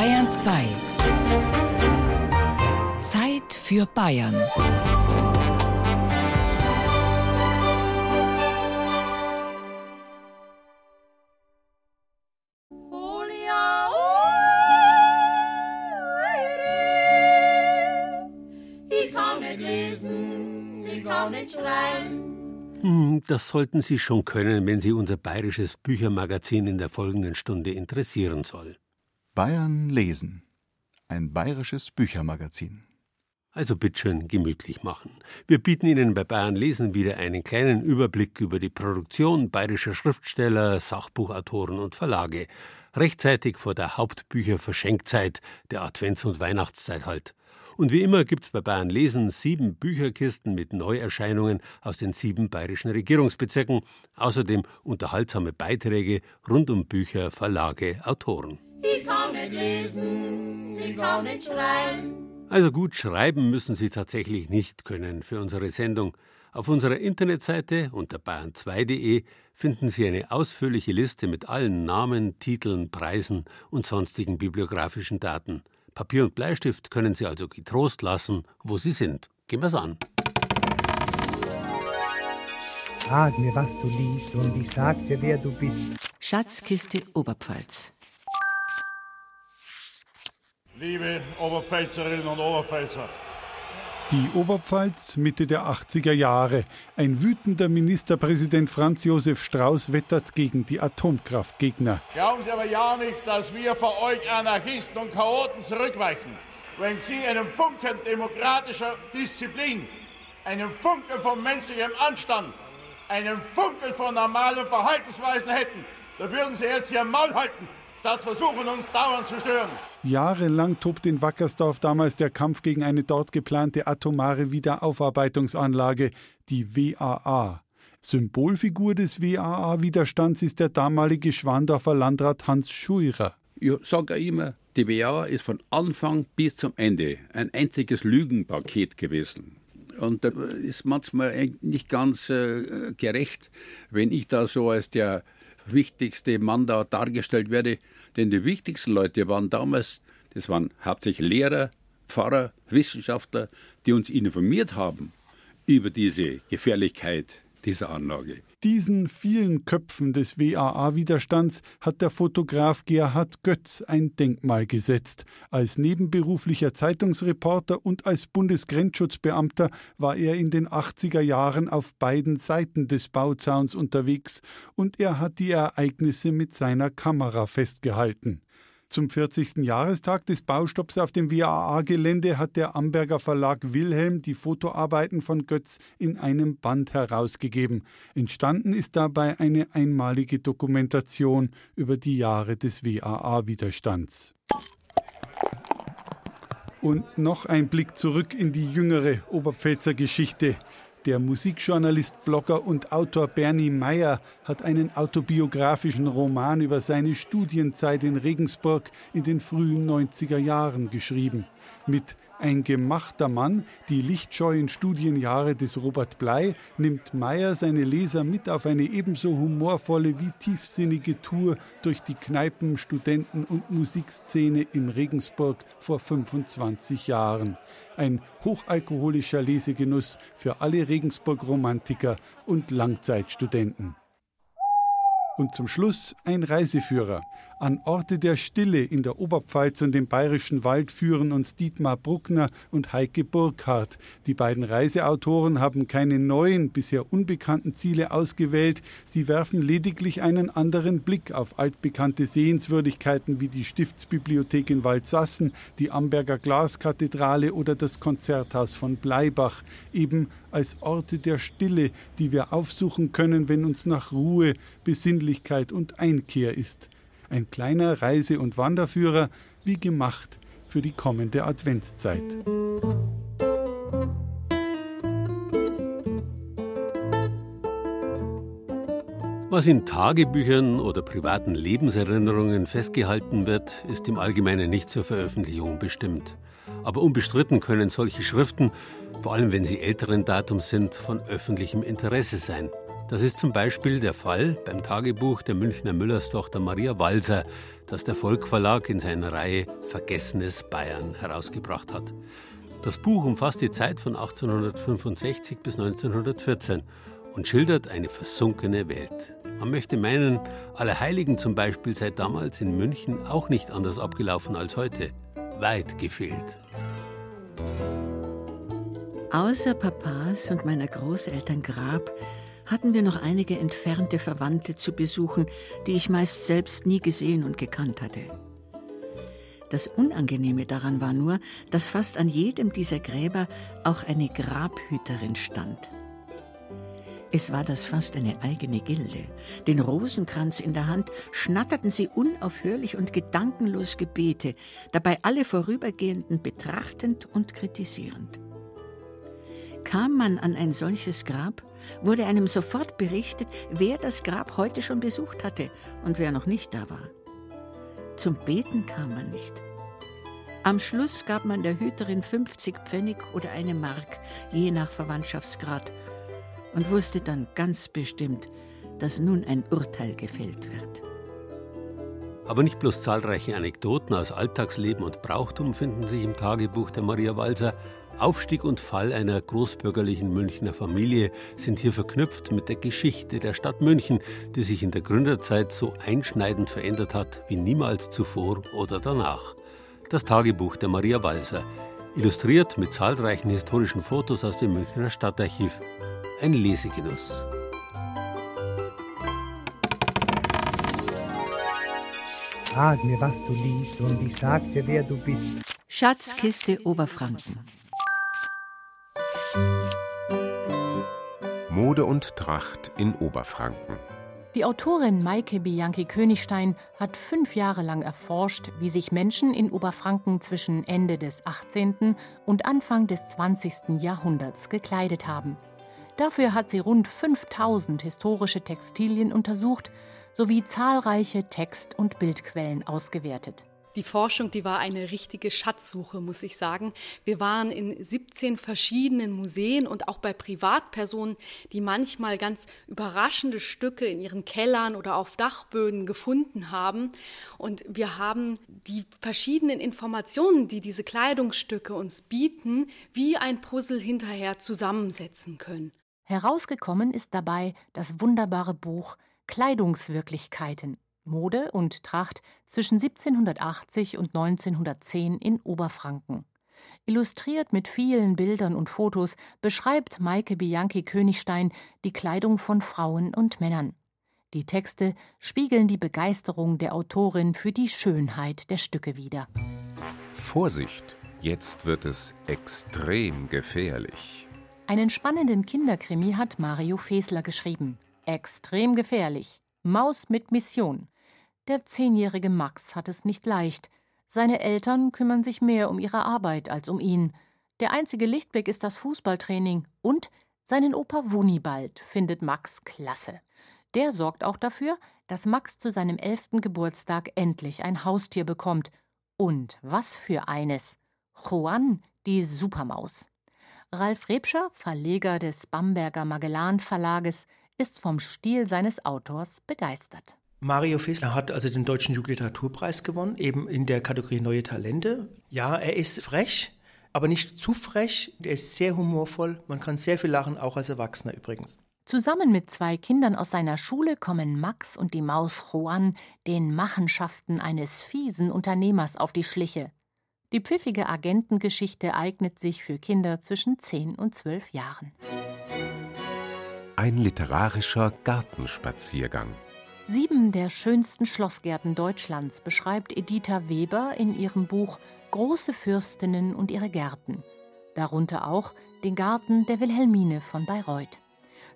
Bayern 2. Zeit für Bayern. Hm, das sollten Sie schon können, wenn Sie unser bayerisches Büchermagazin in der folgenden Stunde interessieren soll. Bayern lesen. Ein bayerisches Büchermagazin. Also bitteschön gemütlich machen. Wir bieten Ihnen bei Bayern lesen wieder einen kleinen Überblick über die Produktion bayerischer Schriftsteller, Sachbuchautoren und Verlage. Rechtzeitig vor der Hauptbücherverschenkzeit, der Advents- und Weihnachtszeit halt. Und wie immer gibt's bei Bayern Lesen sieben Bücherkisten mit Neuerscheinungen aus den sieben bayerischen Regierungsbezirken, außerdem unterhaltsame Beiträge rund um Bücher, Verlage, Autoren. Ich kann nicht lesen, ich kann nicht schreiben. Also gut schreiben müssen Sie tatsächlich nicht können für unsere Sendung. Auf unserer Internetseite unter bayern2.de finden Sie eine ausführliche Liste mit allen Namen, Titeln, Preisen und sonstigen bibliografischen Daten. Papier und Bleistift können Sie also getrost lassen, wo Sie sind. Gehen wir's an. Sag mir, was du liest, und ich sag dir, wer du bist. Schatzkiste Oberpfalz. Liebe Oberpfälzerinnen und Oberpfälzer, Die Oberpfalz Mitte der 80er Jahre. Ein wütender Ministerpräsident Franz Josef Strauß wettert gegen die Atomkraftgegner. glauben Sie aber ja nicht, dass wir vor euch Anarchisten und Chaoten zurückweichen, wenn Sie einen Funken demokratischer Disziplin, einen Funken von menschlichem Anstand, einen Funken von normalen Verhaltensweisen hätten, da würden Sie jetzt Ihr Maul halten, statt versuchen, uns dauernd zu stören. Jahrelang tobt in Wackersdorf damals der Kampf gegen eine dort geplante atomare Wiederaufarbeitungsanlage, die WAA. Symbolfigur des WAA-Widerstands ist der damalige Schwandorfer Landrat Hans Schuirer. Ich sage immer, die WA ist von Anfang bis zum Ende ein einziges Lügenpaket gewesen. Und das ist manchmal nicht ganz äh, gerecht, wenn ich da so als der wichtigste Mann da dargestellt werde. Denn die wichtigsten Leute waren damals, das waren hauptsächlich Lehrer, Pfarrer, Wissenschaftler, die uns informiert haben über diese Gefährlichkeit dieser Anlage. Diesen vielen Köpfen des WAA-Widerstands hat der Fotograf Gerhard Götz ein Denkmal gesetzt. Als nebenberuflicher Zeitungsreporter und als Bundesgrenzschutzbeamter war er in den 80er Jahren auf beiden Seiten des Bauzauns unterwegs und er hat die Ereignisse mit seiner Kamera festgehalten. Zum 40. Jahrestag des Baustopps auf dem WAA-Gelände hat der Amberger Verlag Wilhelm die Fotoarbeiten von Götz in einem Band herausgegeben. Entstanden ist dabei eine einmalige Dokumentation über die Jahre des WAA-Widerstands. Und noch ein Blick zurück in die jüngere Oberpfälzer Geschichte. Der Musikjournalist, Blogger und Autor Bernie Meyer hat einen autobiografischen Roman über seine Studienzeit in Regensburg in den frühen 90er Jahren geschrieben. Mit Ein gemachter Mann, die lichtscheuen Studienjahre des Robert Blei, nimmt Meyer seine Leser mit auf eine ebenso humorvolle wie tiefsinnige Tour durch die Kneipen, Studenten und Musikszene in Regensburg vor 25 Jahren. Ein hochalkoholischer Lesegenuss für alle Regensburg-Romantiker und Langzeitstudenten. Und zum Schluss ein Reiseführer. An Orte der Stille in der Oberpfalz und im Bayerischen Wald führen uns Dietmar Bruckner und Heike Burkhardt. Die beiden Reiseautoren haben keine neuen, bisher unbekannten Ziele ausgewählt. Sie werfen lediglich einen anderen Blick auf altbekannte Sehenswürdigkeiten wie die Stiftsbibliothek in Waldsassen, die Amberger Glaskathedrale oder das Konzerthaus von Bleibach. Eben als Orte der Stille, die wir aufsuchen können, wenn uns nach Ruhe, Besinnlichkeit und Einkehr ist. Ein kleiner Reise- und Wanderführer, wie gemacht für die kommende Adventszeit. Was in Tagebüchern oder privaten Lebenserinnerungen festgehalten wird, ist im Allgemeinen nicht zur Veröffentlichung bestimmt. Aber unbestritten können solche Schriften, vor allem wenn sie älteren Datums sind, von öffentlichem Interesse sein. Das ist zum Beispiel der Fall beim Tagebuch der Münchner Müllerstochter Maria Walser, das der Volk Verlag in seiner Reihe Vergessenes Bayern herausgebracht hat. Das Buch umfasst die Zeit von 1865 bis 1914 und schildert eine versunkene Welt. Man möchte meinen, Allerheiligen zum Beispiel sei damals in München auch nicht anders abgelaufen als heute. Weit gefehlt. Außer Papas und meiner Großeltern Grab hatten wir noch einige entfernte Verwandte zu besuchen, die ich meist selbst nie gesehen und gekannt hatte. Das Unangenehme daran war nur, dass fast an jedem dieser Gräber auch eine Grabhüterin stand. Es war das fast eine eigene Gilde. Den Rosenkranz in der Hand schnatterten sie unaufhörlich und gedankenlos Gebete, dabei alle Vorübergehenden betrachtend und kritisierend. Kam man an ein solches Grab, wurde einem sofort berichtet, wer das Grab heute schon besucht hatte und wer noch nicht da war. Zum Beten kam man nicht. Am Schluss gab man der Hüterin 50 Pfennig oder eine Mark, je nach Verwandtschaftsgrad, und wusste dann ganz bestimmt, dass nun ein Urteil gefällt wird. Aber nicht bloß zahlreiche Anekdoten aus Alltagsleben und Brauchtum finden sich im Tagebuch der Maria Walser, Aufstieg und Fall einer großbürgerlichen Münchner Familie sind hier verknüpft mit der Geschichte der Stadt München, die sich in der Gründerzeit so einschneidend verändert hat wie niemals zuvor oder danach. Das Tagebuch der Maria Walser, illustriert mit zahlreichen historischen Fotos aus dem Münchner Stadtarchiv. Ein Lesegenuss. Frag mir, was du liest, und ich sag dir, wer du bist. Schatzkiste Oberfranken. Mode und Tracht in Oberfranken. Die Autorin Maike Bianchi-Königstein hat fünf Jahre lang erforscht, wie sich Menschen in Oberfranken zwischen Ende des 18. und Anfang des 20. Jahrhunderts gekleidet haben. Dafür hat sie rund 5000 historische Textilien untersucht sowie zahlreiche Text- und Bildquellen ausgewertet. Die Forschung, die war eine richtige Schatzsuche, muss ich sagen. Wir waren in 17 verschiedenen Museen und auch bei Privatpersonen, die manchmal ganz überraschende Stücke in ihren Kellern oder auf Dachböden gefunden haben. Und wir haben die verschiedenen Informationen, die diese Kleidungsstücke uns bieten, wie ein Puzzle hinterher zusammensetzen können. Herausgekommen ist dabei das wunderbare Buch Kleidungswirklichkeiten Mode und Tracht zwischen 1780 und 1910 in Oberfranken. Illustriert mit vielen Bildern und Fotos beschreibt Maike Bianchi Königstein die Kleidung von Frauen und Männern. Die Texte spiegeln die Begeisterung der Autorin für die Schönheit der Stücke wider. Vorsicht, jetzt wird es extrem gefährlich. Einen spannenden Kinderkrimi hat Mario Fesler geschrieben. Extrem gefährlich. Maus mit Mission. Der zehnjährige Max hat es nicht leicht. Seine Eltern kümmern sich mehr um ihre Arbeit als um ihn. Der einzige Lichtblick ist das Fußballtraining und seinen Opa Wunibald findet Max klasse. Der sorgt auch dafür, dass Max zu seinem elften Geburtstag endlich ein Haustier bekommt. Und was für eines! Juan, die Supermaus. Ralf Rebscher, Verleger des Bamberger Magellan Verlages, ist vom Stil seines Autors begeistert. Mario Fesler hat also den Deutschen Jugendliteraturpreis gewonnen, eben in der Kategorie Neue Talente. Ja, er ist frech, aber nicht zu frech. Er ist sehr humorvoll. Man kann sehr viel lachen, auch als Erwachsener übrigens. Zusammen mit zwei Kindern aus seiner Schule kommen Max und die Maus Juan den Machenschaften eines fiesen Unternehmers auf die Schliche. Die pfiffige Agentengeschichte eignet sich für Kinder zwischen 10 und 12 Jahren. Ein literarischer Gartenspaziergang. Sieben der schönsten Schlossgärten Deutschlands beschreibt Editha Weber in ihrem Buch Große Fürstinnen und ihre Gärten. Darunter auch den Garten der Wilhelmine von Bayreuth.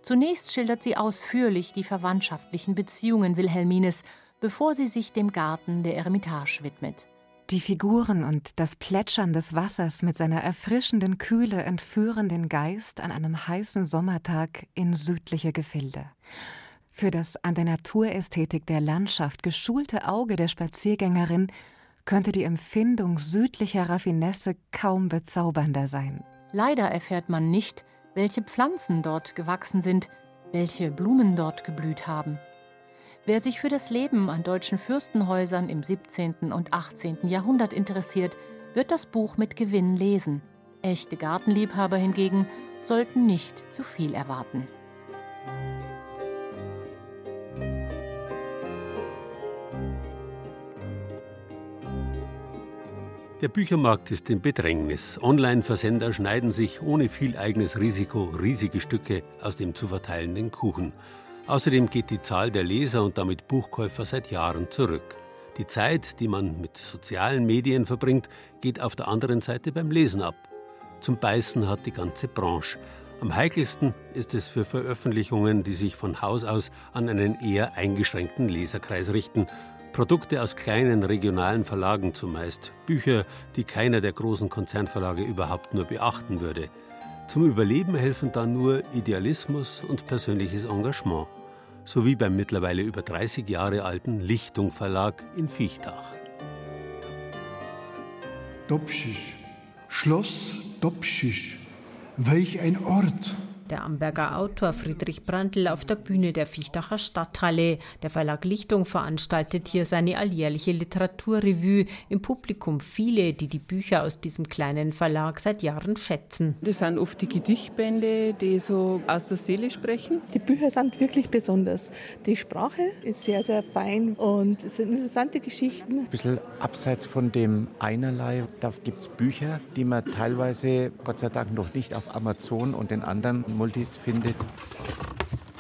Zunächst schildert sie ausführlich die verwandtschaftlichen Beziehungen Wilhelmines, bevor sie sich dem Garten der Eremitage widmet. Die Figuren und das Plätschern des Wassers mit seiner erfrischenden Kühle entführen den Geist an einem heißen Sommertag in südliche Gefilde. Für das an der Naturästhetik der Landschaft geschulte Auge der Spaziergängerin könnte die Empfindung südlicher Raffinesse kaum bezaubernder sein. Leider erfährt man nicht, welche Pflanzen dort gewachsen sind, welche Blumen dort geblüht haben. Wer sich für das Leben an deutschen Fürstenhäusern im 17. und 18. Jahrhundert interessiert, wird das Buch mit Gewinn lesen. Echte Gartenliebhaber hingegen sollten nicht zu viel erwarten. Der Büchermarkt ist in Bedrängnis. Online-Versender schneiden sich ohne viel eigenes Risiko riesige Stücke aus dem zu verteilenden Kuchen. Außerdem geht die Zahl der Leser und damit Buchkäufer seit Jahren zurück. Die Zeit, die man mit sozialen Medien verbringt, geht auf der anderen Seite beim Lesen ab. Zum Beißen hat die ganze Branche. Am heikelsten ist es für Veröffentlichungen, die sich von Haus aus an einen eher eingeschränkten Leserkreis richten Produkte aus kleinen regionalen Verlagen zumeist, Bücher, die keiner der großen Konzernverlage überhaupt nur beachten würde. Zum Überleben helfen dann nur Idealismus und persönliches Engagement, so wie beim mittlerweile über 30 Jahre alten Lichtung Verlag in Viechtach. Dobschisch, Schloss Dobschisch, welch ein Ort! Der Amberger Autor Friedrich Brandl auf der Bühne der Fichtacher Stadthalle. Der Verlag Lichtung veranstaltet hier seine alljährliche Literaturrevue. Im Publikum viele, die die Bücher aus diesem kleinen Verlag seit Jahren schätzen. Das sind oft die Gedichtbände, die so aus der Seele sprechen. Die Bücher sind wirklich besonders. Die Sprache ist sehr, sehr fein und es sind interessante Geschichten. Ein bisschen abseits von dem Einerlei, da gibt es Bücher, die man teilweise, Gott sei Dank, noch nicht auf Amazon und den anderen Multis findet.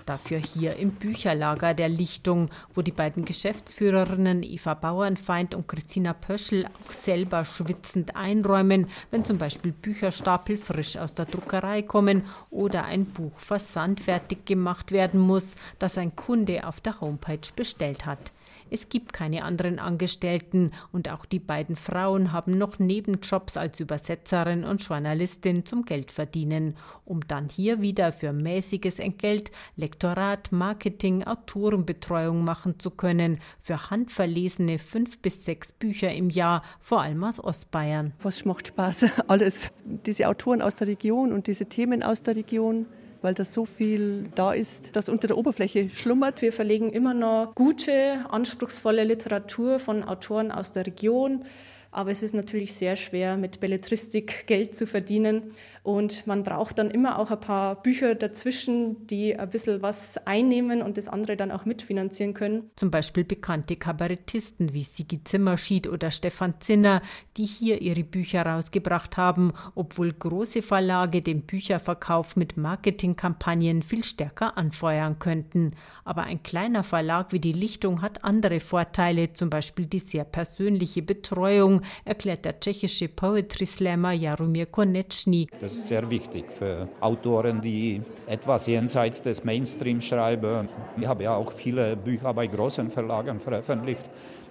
Dafür hier im Bücherlager der Lichtung, wo die beiden Geschäftsführerinnen Eva Bauernfeind und Christina Pöschel auch selber schwitzend einräumen, wenn zum Beispiel Bücherstapel frisch aus der Druckerei kommen oder ein Buch versandfertig gemacht werden muss, das ein Kunde auf der Homepage bestellt hat. Es gibt keine anderen Angestellten und auch die beiden Frauen haben noch Nebenjobs als Übersetzerin und Journalistin zum Geldverdienen, um dann hier wieder für mäßiges Entgelt Lektorat, Marketing, Autorenbetreuung machen zu können, für handverlesene fünf bis sechs Bücher im Jahr, vor allem aus Ostbayern. Was macht Spaß? Alles. Diese Autoren aus der Region und diese Themen aus der Region weil da so viel da ist, das unter der Oberfläche schlummert. Wir verlegen immer noch gute, anspruchsvolle Literatur von Autoren aus der Region. Aber es ist natürlich sehr schwer, mit Belletristik Geld zu verdienen. Und man braucht dann immer auch ein paar Bücher dazwischen, die ein bisschen was einnehmen und das andere dann auch mitfinanzieren können. Zum Beispiel bekannte Kabarettisten wie Sigi Zimmerschied oder Stefan Zinner, die hier ihre Bücher rausgebracht haben, obwohl große Verlage den Bücherverkauf mit Marketingkampagnen viel stärker anfeuern könnten. Aber ein kleiner Verlag wie die Lichtung hat andere Vorteile, zum Beispiel die sehr persönliche Betreuung, erklärt der tschechische Poetry Slammer Jaromir Konečný. Das ist sehr wichtig für Autoren, die etwas jenseits des Mainstream schreiben. Ich habe ja auch viele Bücher bei großen Verlagen veröffentlicht.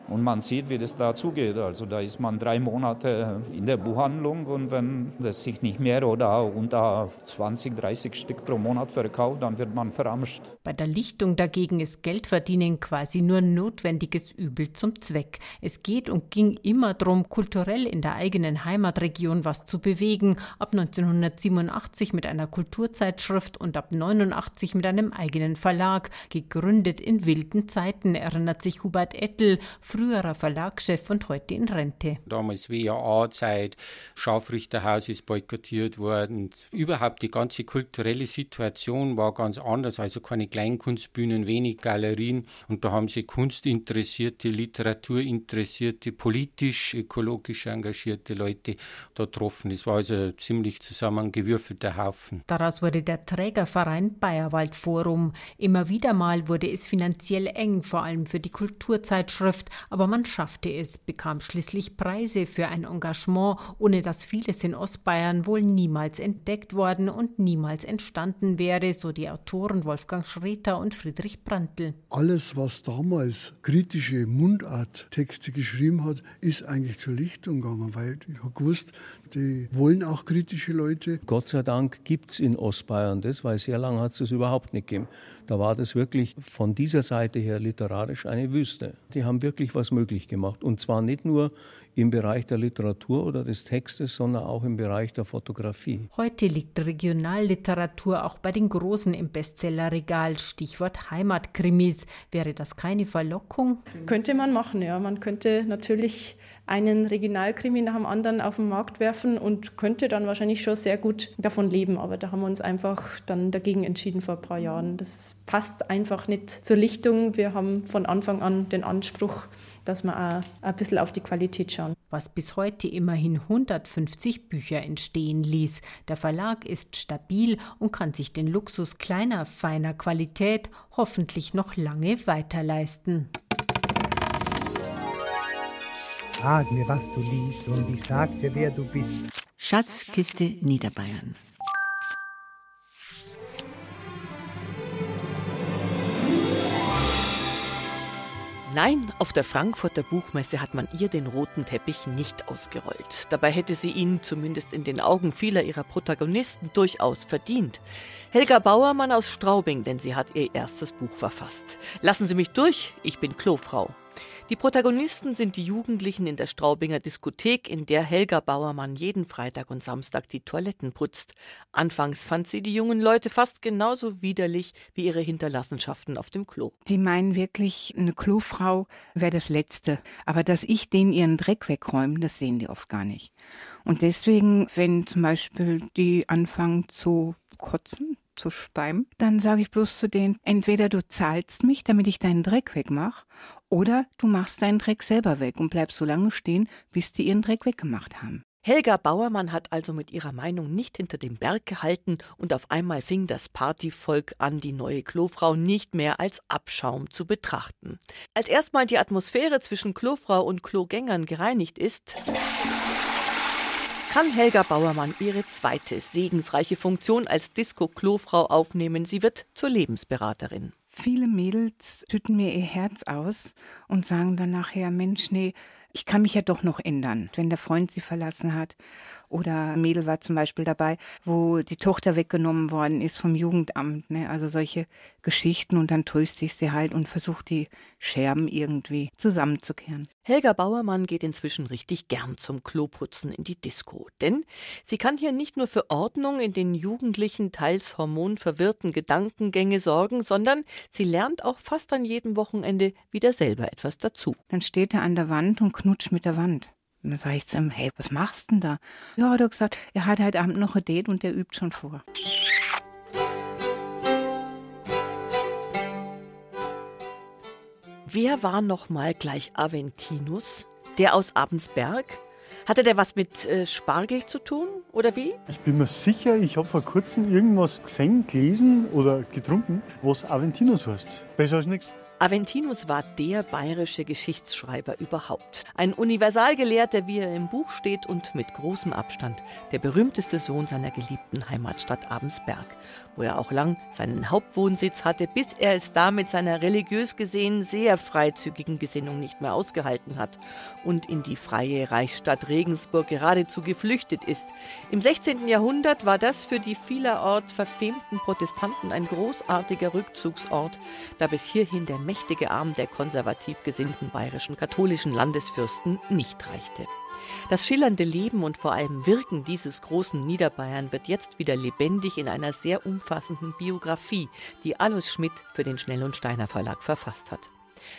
Und man sieht, wie das da zugeht. Also da ist man drei Monate in der Buchhandlung und wenn das sich nicht mehr oder unter 20, 30 Stück pro Monat verkauft, dann wird man verramscht. Bei der Lichtung dagegen ist Geldverdienen quasi nur notwendiges Übel zum Zweck. Es geht und ging immer darum, kulturell in der eigenen Heimatregion was zu bewegen. Ab 1987 mit einer Kulturzeitschrift und ab 89 mit einem eigenen Verlag. Gegründet in wilden Zeiten, erinnert sich Hubert Ettel, früherer Verlagschef und heute in Rente. Damals WAA-Zeit, Scharfrichterhaus ist boykottiert worden. Überhaupt die ganze kulturelle Situation war ganz anders. Also keine Kleinkunstbühnen, wenig Galerien. Und da haben sich kunstinteressierte, literaturinteressierte, politisch, ökologisch engagierte Leute da getroffen. Es war also ein ziemlich zusammengewürfelter Haufen. Daraus wurde der Trägerverein Bayerwald Forum. Immer wieder mal wurde es finanziell eng, vor allem für die Kulturzeitschrift, aber man schaffte es, bekam schließlich Preise für ein Engagement, ohne das vieles in Ostbayern wohl niemals entdeckt worden und niemals entstanden wäre, so die Autoren Wolfgang Schreter und Friedrich Brandl. Alles, was damals kritische Mundarttexte geschrieben hat, ist eigentlich zur Lichtung gegangen, weil ich habe gewusst, die wollen auch kritische Leute. Gott sei Dank gibt es in Ostbayern das, weil sehr lange hat es das überhaupt nicht gegeben. Da war das wirklich von dieser Seite her literarisch eine Wüste. Die haben wirklich wirklich was möglich gemacht. Und zwar nicht nur im Bereich der Literatur oder des Textes, sondern auch im Bereich der Fotografie. Heute liegt Regionalliteratur auch bei den Großen im Bestsellerregal. Stichwort Heimatkrimis. Wäre das keine Verlockung? Könnte man machen, ja. Man könnte natürlich einen Regionalkrimi nach dem anderen auf den Markt werfen und könnte dann wahrscheinlich schon sehr gut davon leben. Aber da haben wir uns einfach dann dagegen entschieden vor ein paar Jahren. Das passt einfach nicht zur Lichtung. Wir haben von Anfang an den Anspruch, dass wir auch ein bisschen auf die Qualität schauen. Was bis heute immerhin 150 Bücher entstehen ließ. Der Verlag ist stabil und kann sich den Luxus kleiner, feiner Qualität hoffentlich noch lange weiterleisten. Sag mir, was du liest, und ich sag dir, wer du bist. Schatzkiste Niederbayern. Nein, auf der Frankfurter Buchmesse hat man ihr den roten Teppich nicht ausgerollt. Dabei hätte sie ihn, zumindest in den Augen vieler ihrer Protagonisten, durchaus verdient. Helga Bauermann aus Straubing, denn sie hat ihr erstes Buch verfasst. Lassen Sie mich durch, ich bin Klofrau. Die Protagonisten sind die Jugendlichen in der Straubinger Diskothek, in der Helga Bauermann jeden Freitag und Samstag die Toiletten putzt. Anfangs fand sie die jungen Leute fast genauso widerlich wie ihre Hinterlassenschaften auf dem Klo. Die meinen wirklich, eine Klofrau wäre das Letzte. Aber dass ich denen ihren Dreck wegräume, das sehen die oft gar nicht. Und deswegen, wenn zum Beispiel die anfangen zu kotzen, zu speien, dann sage ich bloß zu denen, entweder du zahlst mich, damit ich deinen Dreck wegmache, oder du machst deinen Dreck selber weg und bleibst so lange stehen, bis die ihren Dreck weggemacht haben. Helga Bauermann hat also mit ihrer Meinung nicht hinter dem Berg gehalten und auf einmal fing das Partyvolk an, die neue Klofrau nicht mehr als Abschaum zu betrachten. Als erstmal die Atmosphäre zwischen Klofrau und Klogängern gereinigt ist, kann Helga Bauermann ihre zweite segensreiche Funktion als Disco-Klofrau aufnehmen. Sie wird zur Lebensberaterin. Viele Mädels schütten mir ihr Herz aus und sagen dann nachher, Mensch, nee, ich kann mich ja doch noch ändern, wenn der Freund sie verlassen hat. Oder Mädel war zum Beispiel dabei, wo die Tochter weggenommen worden ist vom Jugendamt. Ne? Also solche Geschichten und dann tröste ich sie halt und versuche die Scherben irgendwie zusammenzukehren. Helga Bauermann geht inzwischen richtig gern zum Kloputzen in die Disco. Denn sie kann hier nicht nur für Ordnung in den jugendlichen, teils hormonverwirrten Gedankengänge sorgen, sondern sie lernt auch fast an jedem Wochenende wieder selber etwas dazu. Dann steht er an der Wand und knutscht mit der Wand. Und dann sage ich zu ihm, hey, was machst du denn da? Ja, hat er gesagt, er hat heute Abend noch ein Date und der übt schon vor. Wer war noch mal gleich Aventinus? Der aus Abensberg? Hatte der was mit äh, Spargel zu tun oder wie? Ich bin mir sicher, ich habe vor kurzem irgendwas gesehen, gelesen oder getrunken, was Aventinus heißt. Besser als nichts. Aventinus war der bayerische Geschichtsschreiber überhaupt. Ein Universalgelehrter, wie er im Buch steht und mit großem Abstand der berühmteste Sohn seiner geliebten Heimatstadt Abensberg, wo er auch lang seinen Hauptwohnsitz hatte, bis er es da mit seiner religiös gesehen sehr freizügigen Gesinnung nicht mehr ausgehalten hat und in die freie Reichsstadt Regensburg geradezu geflüchtet ist. Im 16. Jahrhundert war das für die vielerorts verfemten Protestanten ein großartiger Rückzugsort, da bis hierhin der mächtige Arm der konservativ gesinnten bayerischen katholischen Landesfürsten nicht reichte. Das schillernde Leben und vor allem Wirken dieses großen Niederbayern wird jetzt wieder lebendig in einer sehr umfassenden Biografie, die Alois Schmidt für den Schnell und Steiner Verlag verfasst hat.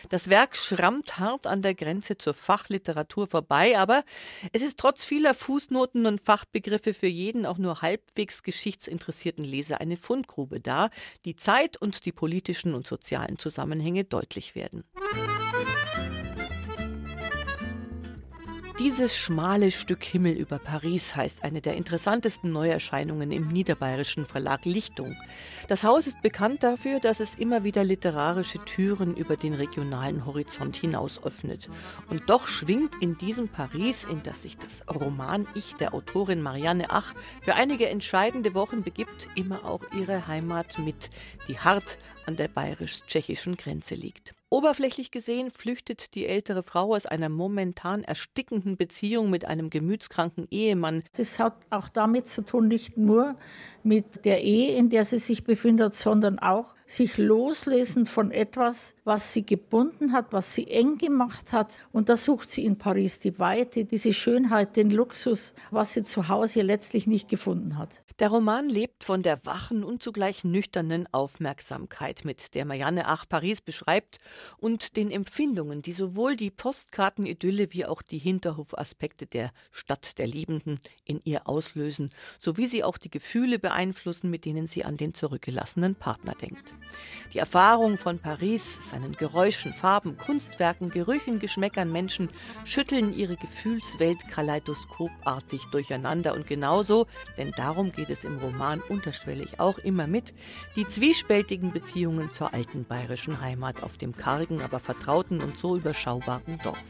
Das Werk schrammt hart an der Grenze zur Fachliteratur vorbei, aber es ist trotz vieler Fußnoten und Fachbegriffe für jeden auch nur halbwegs geschichtsinteressierten Leser eine Fundgrube dar, die Zeit und die politischen und sozialen Zusammenhänge deutlich werden. Dieses schmale Stück Himmel über Paris heißt eine der interessantesten Neuerscheinungen im niederbayerischen Verlag Lichtung. Das Haus ist bekannt dafür, dass es immer wieder literarische Türen über den regionalen Horizont hinaus öffnet. Und doch schwingt in diesem Paris, in das sich das Roman-Ich der Autorin Marianne Ach für einige entscheidende Wochen begibt, immer auch ihre Heimat mit, die hart an der bayerisch-tschechischen Grenze liegt. Oberflächlich gesehen flüchtet die ältere Frau aus einer momentan erstickenden Beziehung mit einem gemütskranken Ehemann. Das hat auch damit zu tun, nicht nur mit der Ehe, in der sie sich befindet, sondern auch, sich loslösen von etwas, was sie gebunden hat, was sie eng gemacht hat. Und da sucht sie in Paris die Weite, diese Schönheit, den Luxus, was sie zu Hause letztlich nicht gefunden hat. Der Roman lebt von der wachen und zugleich nüchternen Aufmerksamkeit, mit der Marianne Ach Paris beschreibt und den Empfindungen, die sowohl die Postkartenidylle wie auch die Hinterhofaspekte der Stadt der Liebenden in ihr auslösen, sowie sie auch die Gefühle beeinflussen, mit denen sie an den zurückgelassenen Partner denkt. Die Erfahrung von Paris, seinen Geräuschen, Farben, Kunstwerken, Gerüchen, Geschmäckern, Menschen schütteln ihre Gefühlswelt kaleidoskopartig durcheinander und genauso, denn darum geht geht es im Roman unterschwellig auch immer mit, die zwiespältigen Beziehungen zur alten bayerischen Heimat auf dem kargen, aber vertrauten und so überschaubaren Dorf.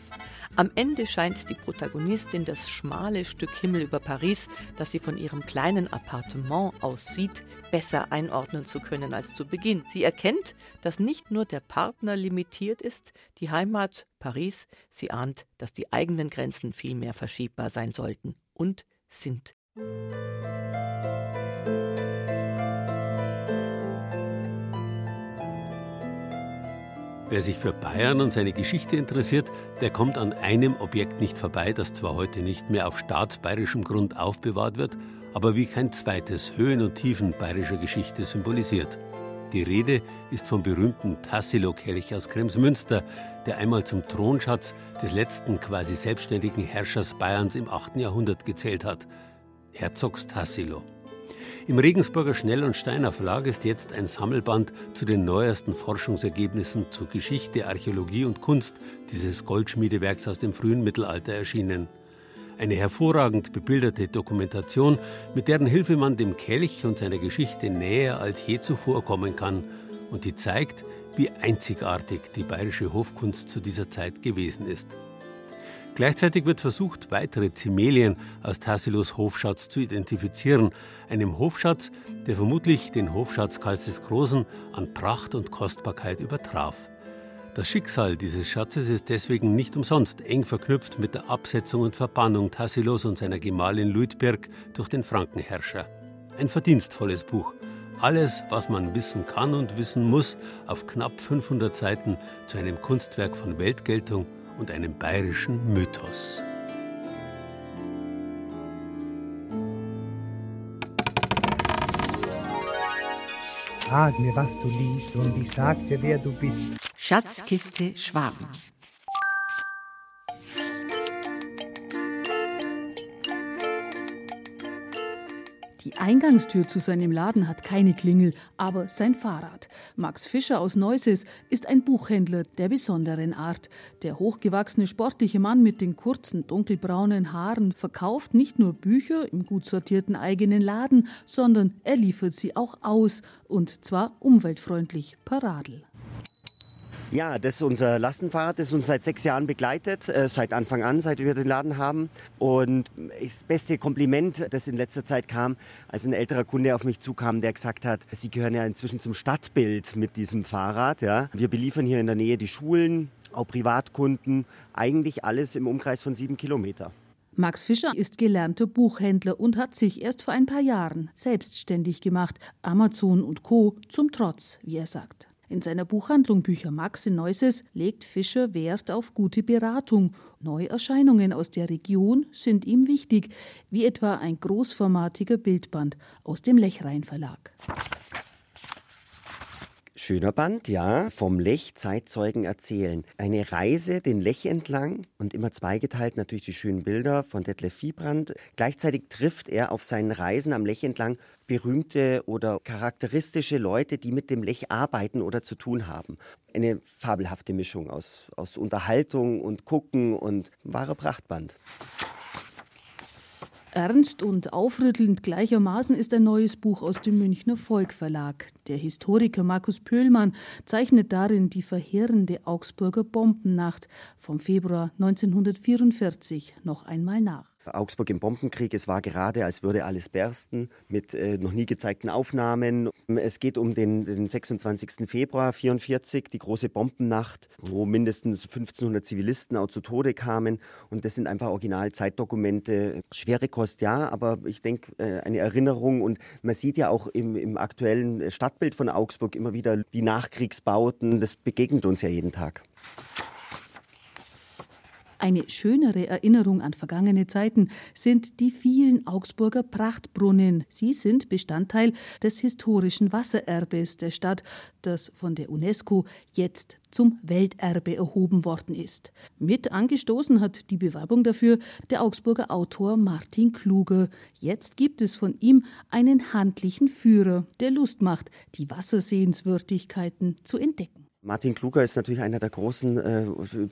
Am Ende scheint die Protagonistin das schmale Stück Himmel über Paris, das sie von ihrem kleinen Appartement aus sieht, besser einordnen zu können als zu Beginn. Sie erkennt, dass nicht nur der Partner limitiert ist, die Heimat Paris, sie ahnt, dass die eigenen Grenzen viel mehr verschiebbar sein sollten und sind. Wer sich für Bayern und seine Geschichte interessiert, der kommt an einem Objekt nicht vorbei, das zwar heute nicht mehr auf staatsbayerischem Grund aufbewahrt wird, aber wie kein zweites Höhen und Tiefen bayerischer Geschichte symbolisiert. Die Rede ist vom berühmten Tassilo-Kelch aus Kremsmünster, der einmal zum Thronschatz des letzten quasi selbstständigen Herrschers Bayerns im 8. Jahrhundert gezählt hat. Herzogs Tassilo. Im Regensburger Schnell- und Steiner Verlag ist jetzt ein Sammelband zu den neuesten Forschungsergebnissen zur Geschichte, Archäologie und Kunst dieses Goldschmiedewerks aus dem frühen Mittelalter erschienen. Eine hervorragend bebilderte Dokumentation, mit deren Hilfe man dem Kelch und seiner Geschichte näher als je zuvor kommen kann und die zeigt, wie einzigartig die bayerische Hofkunst zu dieser Zeit gewesen ist. Gleichzeitig wird versucht, weitere Zimelien aus Tassilos Hofschatz zu identifizieren, einem Hofschatz, der vermutlich den Hofschatz Karls des Großen an Pracht und Kostbarkeit übertraf. Das Schicksal dieses Schatzes ist deswegen nicht umsonst eng verknüpft mit der Absetzung und Verbannung Tassilos und seiner Gemahlin Luitberg durch den Frankenherrscher. Ein verdienstvolles Buch. Alles, was man wissen kann und wissen muss, auf knapp 500 Seiten zu einem Kunstwerk von Weltgeltung und einem bayerischen Mythos. Frag mir, was du liest, und ich sag dir, wer du bist. Schatzkiste Schwaben. Die Eingangstür zu seinem Laden hat keine Klingel, aber sein Fahrrad. Max Fischer aus Neuses ist ein Buchhändler der besonderen Art. Der hochgewachsene sportliche Mann mit den kurzen dunkelbraunen Haaren verkauft nicht nur Bücher im gut sortierten eigenen Laden, sondern er liefert sie auch aus und zwar umweltfreundlich per Radl. Ja, das ist unser Lastenfahrrad, das uns seit sechs Jahren begleitet, äh, seit Anfang an, seit wir den Laden haben. Und das beste Kompliment, das in letzter Zeit kam, als ein älterer Kunde auf mich zukam, der gesagt hat, Sie gehören ja inzwischen zum Stadtbild mit diesem Fahrrad. Ja. Wir beliefern hier in der Nähe die Schulen, auch Privatkunden, eigentlich alles im Umkreis von sieben Kilometer. Max Fischer ist gelernter Buchhändler und hat sich erst vor ein paar Jahren selbstständig gemacht. Amazon und Co. zum Trotz, wie er sagt. In seiner Buchhandlung Bücher Max in Neusses legt Fischer Wert auf gute Beratung. Neuerscheinungen aus der Region sind ihm wichtig, wie etwa ein großformatiger Bildband aus dem Lechrein Verlag. Schöner Band, ja, vom Lech Zeitzeugen erzählen. Eine Reise den Lech entlang und immer zweigeteilt natürlich die schönen Bilder von Detlef Viehbrand. Gleichzeitig trifft er auf seinen Reisen am Lech entlang berühmte oder charakteristische Leute, die mit dem Lech arbeiten oder zu tun haben. Eine fabelhafte Mischung aus, aus Unterhaltung und Gucken und wahrer Prachtband. Ernst und aufrüttelnd gleichermaßen ist ein neues Buch aus dem Münchner Volk Verlag. Der Historiker Markus Pöhlmann zeichnet darin die verheerende Augsburger Bombennacht vom Februar 1944 noch einmal nach. Augsburg im Bombenkrieg. Es war gerade, als würde alles bersten, mit äh, noch nie gezeigten Aufnahmen. Es geht um den, den 26. Februar 1944, die große Bombennacht, wo mindestens 1500 Zivilisten auch zu Tode kamen. Und das sind einfach Original-Zeitdokumente. Schwere Kost, ja, aber ich denke, äh, eine Erinnerung. Und man sieht ja auch im, im aktuellen Stadtbild von Augsburg immer wieder die Nachkriegsbauten. Das begegnet uns ja jeden Tag. Eine schönere Erinnerung an vergangene Zeiten sind die vielen Augsburger Prachtbrunnen. Sie sind Bestandteil des historischen Wassererbes der Stadt, das von der UNESCO jetzt zum Welterbe erhoben worden ist. Mit angestoßen hat die Bewerbung dafür der Augsburger Autor Martin Kluge. Jetzt gibt es von ihm einen handlichen Führer, der Lust macht, die Wassersehenswürdigkeiten zu entdecken. Martin Kluger ist natürlich einer der großen äh,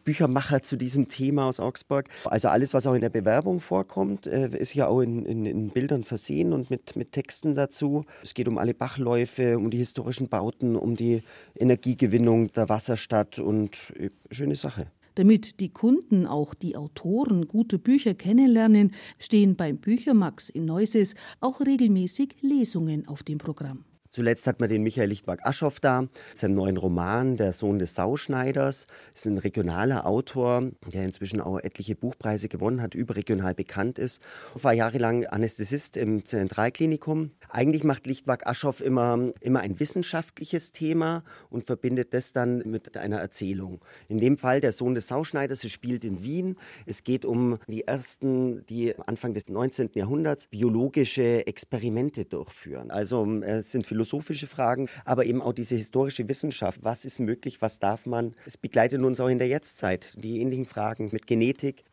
Büchermacher zu diesem Thema aus Augsburg. Also alles, was auch in der Bewerbung vorkommt, äh, ist ja auch in, in, in, Bildern versehen und mit, mit Texten dazu. Es geht um alle Bachläufe, um die historischen Bauten, um die Energiegewinnung der Wasserstadt und äh, schöne Sache. Damit die Kunden, auch die Autoren, gute Bücher kennenlernen, stehen beim Büchermax in Neuses auch regelmäßig Lesungen auf dem Programm. Zuletzt hat man den Michael Lichtwag-Aschoff da, seinem neuen Roman Der Sohn des Sauschneiders. Das ist ein regionaler Autor, der inzwischen auch etliche Buchpreise gewonnen hat, überregional bekannt ist. War jahrelang Anästhesist im Zentralklinikum. Eigentlich macht Lichtwag-Aschoff immer, immer ein wissenschaftliches Thema und verbindet das dann mit einer Erzählung. In dem Fall Der Sohn des Sauschneiders, es spielt in Wien. Es geht um die ersten, die Anfang des 19. Jahrhunderts biologische Experimente durchführen. Also es sind Philosophen philosophische Fragen, aber eben auch diese historische Wissenschaft. Was ist möglich, was darf man? Es begleitet uns auch in der Jetztzeit, die ähnlichen Fragen mit Genetik.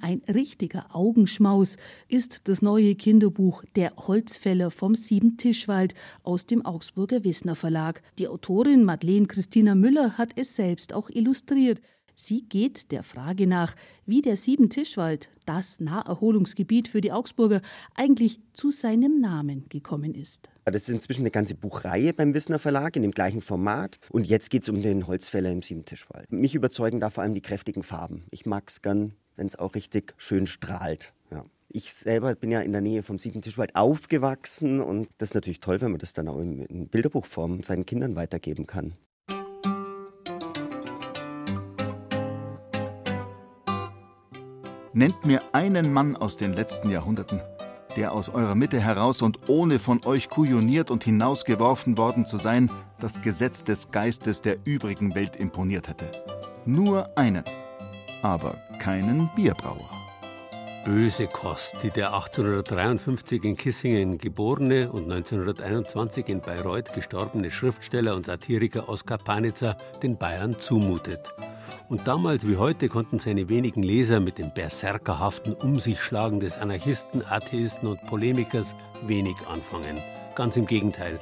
Ein richtiger Augenschmaus ist das neue Kinderbuch Der Holzfäller vom Siebentischwald aus dem Augsburger Wissner Verlag. Die Autorin Madeleine Christina Müller hat es selbst auch illustriert. Sie geht der Frage nach, wie der Siebentischwald, das Naherholungsgebiet für die Augsburger, eigentlich zu seinem Namen gekommen ist. Das ist inzwischen eine ganze Buchreihe beim Wissner Verlag in dem gleichen Format. Und jetzt geht es um den Holzfäller im Siebentischwald. Mich überzeugen da vor allem die kräftigen Farben. Ich mag es gern, wenn es auch richtig schön strahlt. Ja. Ich selber bin ja in der Nähe vom Siebentischwald aufgewachsen und das ist natürlich toll, wenn man das dann auch in Bilderbuchform seinen Kindern weitergeben kann. Nennt mir einen Mann aus den letzten Jahrhunderten, der aus eurer Mitte heraus und ohne von euch kujoniert und hinausgeworfen worden zu sein, das Gesetz des Geistes der übrigen Welt imponiert hätte. Nur einen, aber keinen Bierbrauer. Böse Kost, die der 1853 in Kissingen geborene und 1921 in Bayreuth gestorbene Schriftsteller und Satiriker Oskar Panitzer den Bayern zumutet. Und damals wie heute konnten seine wenigen Leser mit dem berserkerhaften Um sich schlagen des Anarchisten, Atheisten und Polemikers wenig anfangen. Ganz im Gegenteil.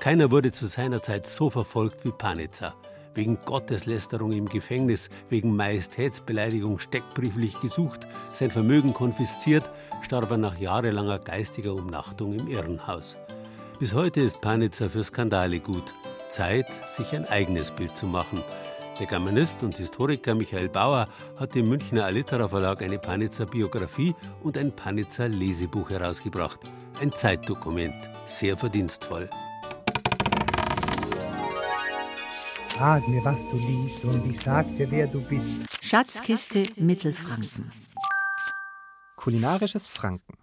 Keiner wurde zu seiner Zeit so verfolgt wie Panitzer. Wegen Gotteslästerung im Gefängnis, wegen Majestätsbeleidigung steckbrieflich gesucht, sein Vermögen konfisziert, starb er nach jahrelanger geistiger Umnachtung im Irrenhaus. Bis heute ist Panitzer für Skandale gut. Zeit, sich ein eigenes Bild zu machen – der Germanist und Historiker Michael Bauer hat im Münchner Alitera Verlag eine Panitzer Biografie und ein Panitzer Lesebuch herausgebracht. Ein Zeitdokument, sehr verdienstvoll. Sag mir, was du liest, und ich sag dir, wer du bist. Schatzkiste Mittelfranken. Kulinarisches Franken.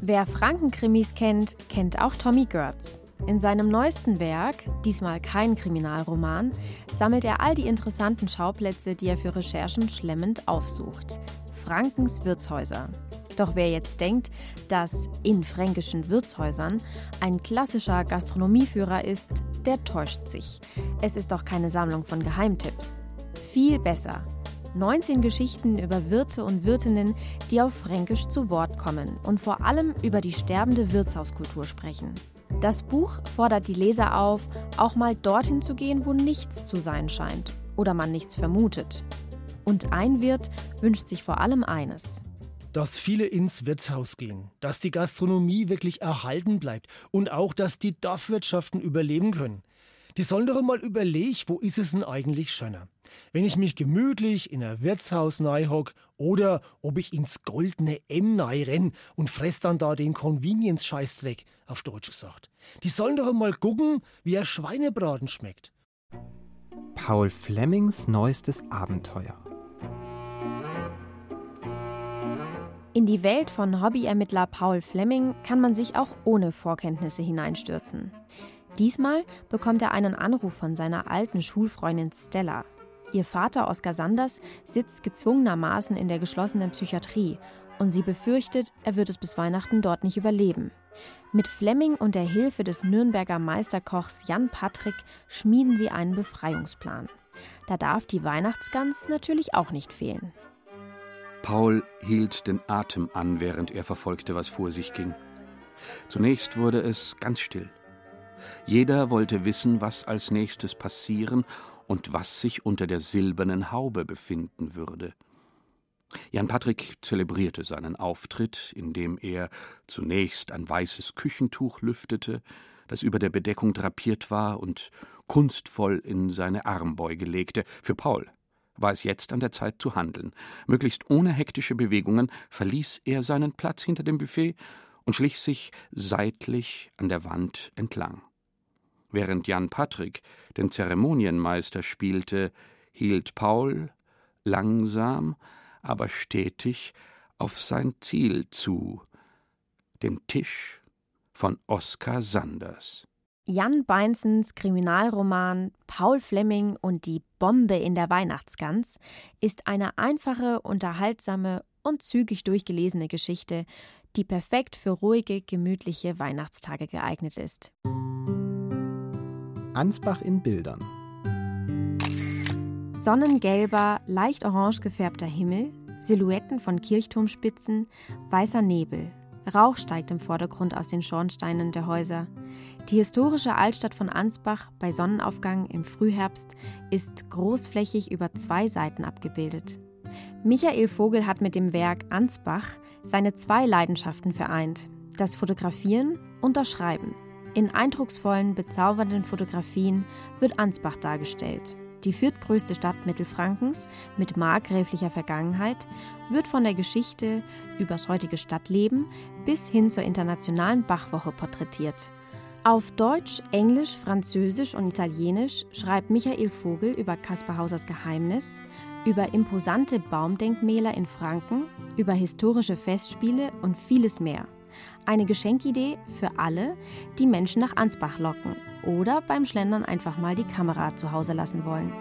Wer Frankenkrimis kennt, kennt auch Tommy Görz. In seinem neuesten Werk, diesmal kein Kriminalroman, sammelt er all die interessanten Schauplätze, die er für Recherchen schlemmend aufsucht. Frankens Wirtshäuser. Doch wer jetzt denkt, dass in fränkischen Wirtshäusern ein klassischer Gastronomieführer ist, der täuscht sich. Es ist doch keine Sammlung von Geheimtipps. Viel besser. 19 Geschichten über Wirte und Wirtinnen, die auf Fränkisch zu Wort kommen und vor allem über die sterbende Wirtshauskultur sprechen. Das Buch fordert die Leser auf, auch mal dorthin zu gehen, wo nichts zu sein scheint oder man nichts vermutet. Und ein Wirt wünscht sich vor allem eines. Dass viele ins Wirtshaus gehen, dass die Gastronomie wirklich erhalten bleibt und auch, dass die Dorfwirtschaften überleben können. Die sollen doch mal überlegen, wo ist es denn eigentlich schöner? Wenn ich mich gemütlich in ein Wirtshaus hock oder ob ich ins goldene M renn und fress dann da den Convenience-Scheißdreck, auf Deutsch gesagt. Die sollen doch mal gucken, wie ein Schweinebraten schmeckt. Paul Flemings neuestes Abenteuer. In die Welt von Hobbyermittler Paul Fleming kann man sich auch ohne Vorkenntnisse hineinstürzen. Diesmal bekommt er einen Anruf von seiner alten Schulfreundin Stella. Ihr Vater Oskar Sanders sitzt gezwungenermaßen in der geschlossenen Psychiatrie und sie befürchtet, er wird es bis Weihnachten dort nicht überleben. Mit Fleming und der Hilfe des Nürnberger Meisterkochs Jan Patrick schmieden sie einen Befreiungsplan. Da darf die Weihnachtsgans natürlich auch nicht fehlen. Paul hielt den Atem an, während er verfolgte, was vor sich ging. Zunächst wurde es ganz still. Jeder wollte wissen, was als nächstes passieren und was sich unter der silbernen Haube befinden würde. Jan Patrick zelebrierte seinen Auftritt, indem er zunächst ein weißes Küchentuch lüftete, das über der Bedeckung drapiert war und kunstvoll in seine Armbeuge legte. Für Paul war es jetzt an der Zeit zu handeln. Möglichst ohne hektische Bewegungen verließ er seinen Platz hinter dem Buffet und schlich sich seitlich an der Wand entlang. Während Jan Patrick den Zeremonienmeister spielte, hielt Paul langsam, aber stetig auf sein Ziel zu, den Tisch von Oskar Sanders. Jan Beinsens Kriminalroman Paul Fleming und die Bombe in der Weihnachtsgans ist eine einfache, unterhaltsame und zügig durchgelesene Geschichte, die perfekt für ruhige, gemütliche Weihnachtstage geeignet ist. Ansbach in Bildern. Sonnengelber, leicht orange gefärbter Himmel, Silhouetten von Kirchturmspitzen, weißer Nebel, Rauch steigt im Vordergrund aus den Schornsteinen der Häuser. Die historische Altstadt von Ansbach bei Sonnenaufgang im Frühherbst ist großflächig über zwei Seiten abgebildet. Michael Vogel hat mit dem Werk Ansbach seine zwei Leidenschaften vereint: das Fotografieren und das Schreiben. In eindrucksvollen, bezaubernden Fotografien wird Ansbach dargestellt. Die viertgrößte Stadt Mittelfrankens mit markgräflicher Vergangenheit wird von der Geschichte übers heutige Stadtleben bis hin zur internationalen Bachwoche porträtiert. Auf Deutsch, Englisch, Französisch und Italienisch schreibt Michael Vogel über Caspar Hausers Geheimnis, über imposante Baumdenkmäler in Franken, über historische Festspiele und vieles mehr. Eine Geschenkidee für alle, die Menschen nach Ansbach locken oder beim Schlendern einfach mal die Kamera zu Hause lassen wollen.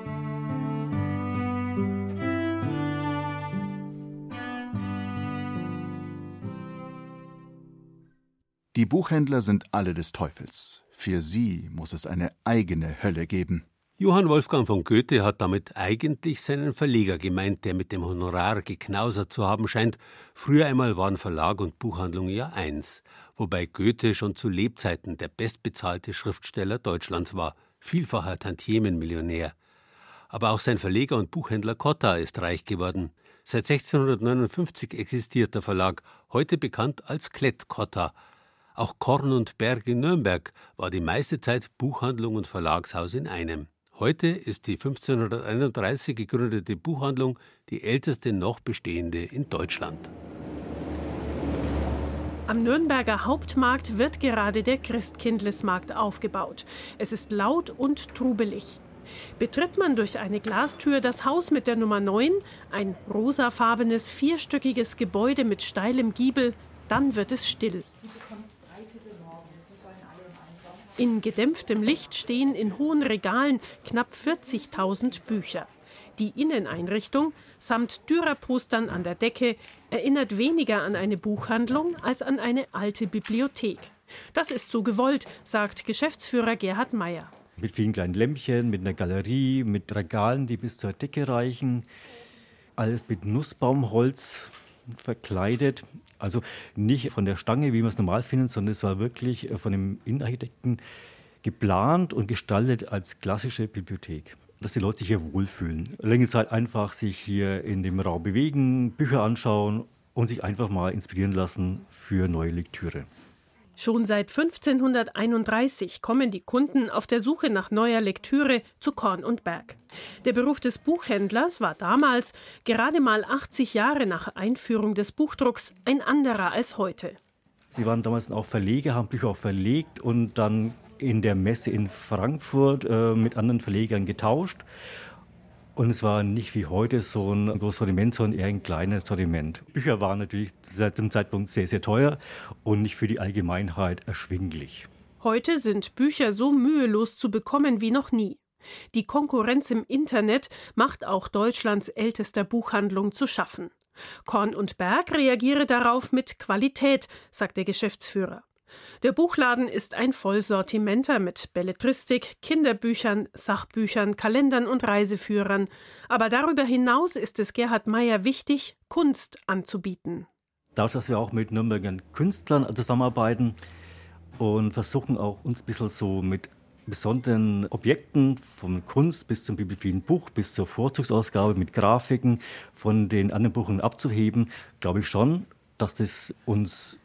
Die Buchhändler sind alle des Teufels. Für sie muss es eine eigene Hölle geben. Johann Wolfgang von Goethe hat damit eigentlich seinen Verleger gemeint, der mit dem Honorar geknausert zu haben scheint. Früher einmal waren Verlag und Buchhandlung ja eins, wobei Goethe schon zu Lebzeiten der bestbezahlte Schriftsteller Deutschlands war, vielfacher Tantiemenmillionär. Aber auch sein Verleger und Buchhändler Cotta ist reich geworden. Seit 1659 existiert der Verlag, heute bekannt als Klett Cotta. Auch Korn und Berg in Nürnberg war die meiste Zeit Buchhandlung und Verlagshaus in einem. Heute ist die 1531 gegründete Buchhandlung die älteste noch bestehende in Deutschland. Am Nürnberger Hauptmarkt wird gerade der Christkindlesmarkt aufgebaut. Es ist laut und trubelig. Betritt man durch eine Glastür das Haus mit der Nummer 9, ein rosafarbenes vierstöckiges Gebäude mit steilem Giebel, dann wird es still. In gedämpftem Licht stehen in hohen Regalen knapp 40.000 Bücher. Die Inneneinrichtung samt Dürerpostern an der Decke erinnert weniger an eine Buchhandlung als an eine alte Bibliothek. Das ist so gewollt, sagt Geschäftsführer Gerhard Meyer. Mit vielen kleinen Lämpchen, mit einer Galerie, mit Regalen, die bis zur Decke reichen. Alles mit Nussbaumholz verkleidet. Also nicht von der Stange, wie man es normal findet, sondern es war wirklich äh, von dem Innenarchitekten geplant und gestaltet als klassische Bibliothek. Dass die Leute sich hier wohlfühlen. Längere Zeit einfach sich hier in dem Raum bewegen, Bücher anschauen und sich einfach mal inspirieren lassen für neue Lektüre. Schon seit 1531 kommen die Kunden auf der Suche nach neuer Lektüre zu Korn und Berg. Der Beruf des Buchhändlers war damals, gerade mal 80 Jahre nach Einführung des Buchdrucks, ein anderer als heute. Sie waren damals auch Verleger, haben Bücher auch verlegt und dann in der Messe in Frankfurt äh, mit anderen Verlegern getauscht. Und es war nicht wie heute so ein großes Sortiment, sondern eher ein kleines Sortiment. Bücher waren natürlich seit dem Zeitpunkt sehr, sehr teuer und nicht für die Allgemeinheit erschwinglich. Heute sind Bücher so mühelos zu bekommen wie noch nie. Die Konkurrenz im Internet macht auch Deutschlands ältester Buchhandlung zu schaffen. Korn und Berg reagiere darauf mit Qualität, sagt der Geschäftsführer. Der Buchladen ist ein Vollsortimenter mit Belletristik, Kinderbüchern, Sachbüchern, Kalendern und Reiseführern. Aber darüber hinaus ist es Gerhard Meyer wichtig, Kunst anzubieten. Dadurch, dass wir auch mit Nürnberger Künstlern zusammenarbeiten und versuchen auch uns ein bisschen so mit besonderen Objekten, von Kunst bis zum bibliophilen Buch, bis zur Vorzugsausgabe mit Grafiken von den anderen Buchen abzuheben, glaube ich schon, dass das uns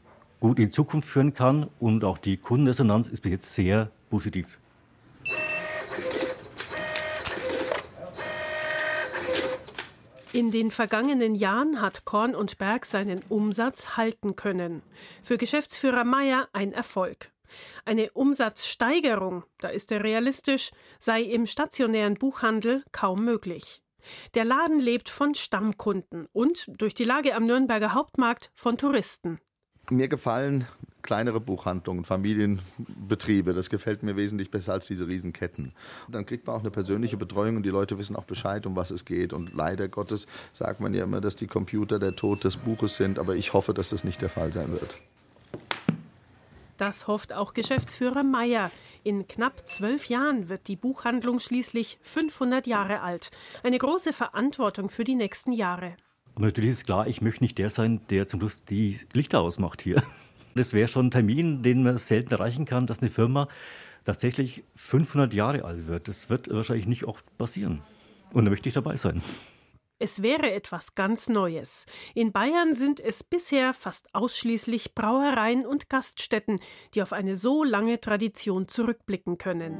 gut in Zukunft führen kann und auch die Kundenresonanz ist bis jetzt sehr positiv. In den vergangenen Jahren hat Korn und Berg seinen Umsatz halten können. Für Geschäftsführer Meyer ein Erfolg. Eine Umsatzsteigerung, da ist er realistisch, sei im stationären Buchhandel kaum möglich. Der Laden lebt von Stammkunden und durch die Lage am Nürnberger Hauptmarkt von Touristen. Mir gefallen kleinere Buchhandlungen, Familienbetriebe. Das gefällt mir wesentlich besser als diese Riesenketten. Dann kriegt man auch eine persönliche Betreuung und die Leute wissen auch Bescheid, um was es geht. Und leider Gottes sagt man ja immer, dass die Computer der Tod des Buches sind, aber ich hoffe, dass das nicht der Fall sein wird. Das hofft auch Geschäftsführer Meyer. In knapp zwölf Jahren wird die Buchhandlung schließlich 500 Jahre alt. Eine große Verantwortung für die nächsten Jahre. Und natürlich ist klar, ich möchte nicht der sein, der zum Schluss die Lichter ausmacht hier. Das wäre schon ein Termin, den man selten erreichen kann, dass eine Firma tatsächlich 500 Jahre alt wird. Das wird wahrscheinlich nicht oft passieren. Und da möchte ich dabei sein. Es wäre etwas ganz Neues. In Bayern sind es bisher fast ausschließlich Brauereien und Gaststätten, die auf eine so lange Tradition zurückblicken können.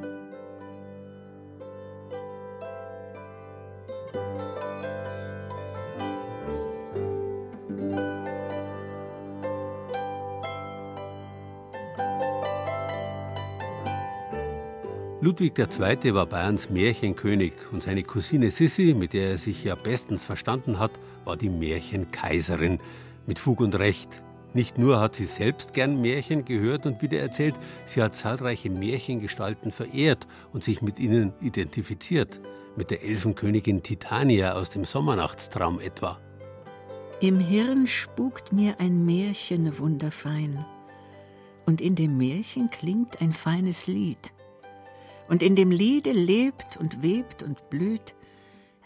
Ludwig II. war Bayerns Märchenkönig und seine Cousine Sissi, mit der er sich ja bestens verstanden hat, war die Märchenkaiserin. Mit Fug und Recht. Nicht nur hat sie selbst gern Märchen gehört und wiedererzählt, sie hat zahlreiche Märchengestalten verehrt und sich mit ihnen identifiziert. Mit der Elfenkönigin Titania aus dem Sommernachtstraum etwa. Im Hirn spukt mir ein Märchen wunderfein. Und in dem Märchen klingt ein feines Lied und in dem Liede lebt und webt und blüht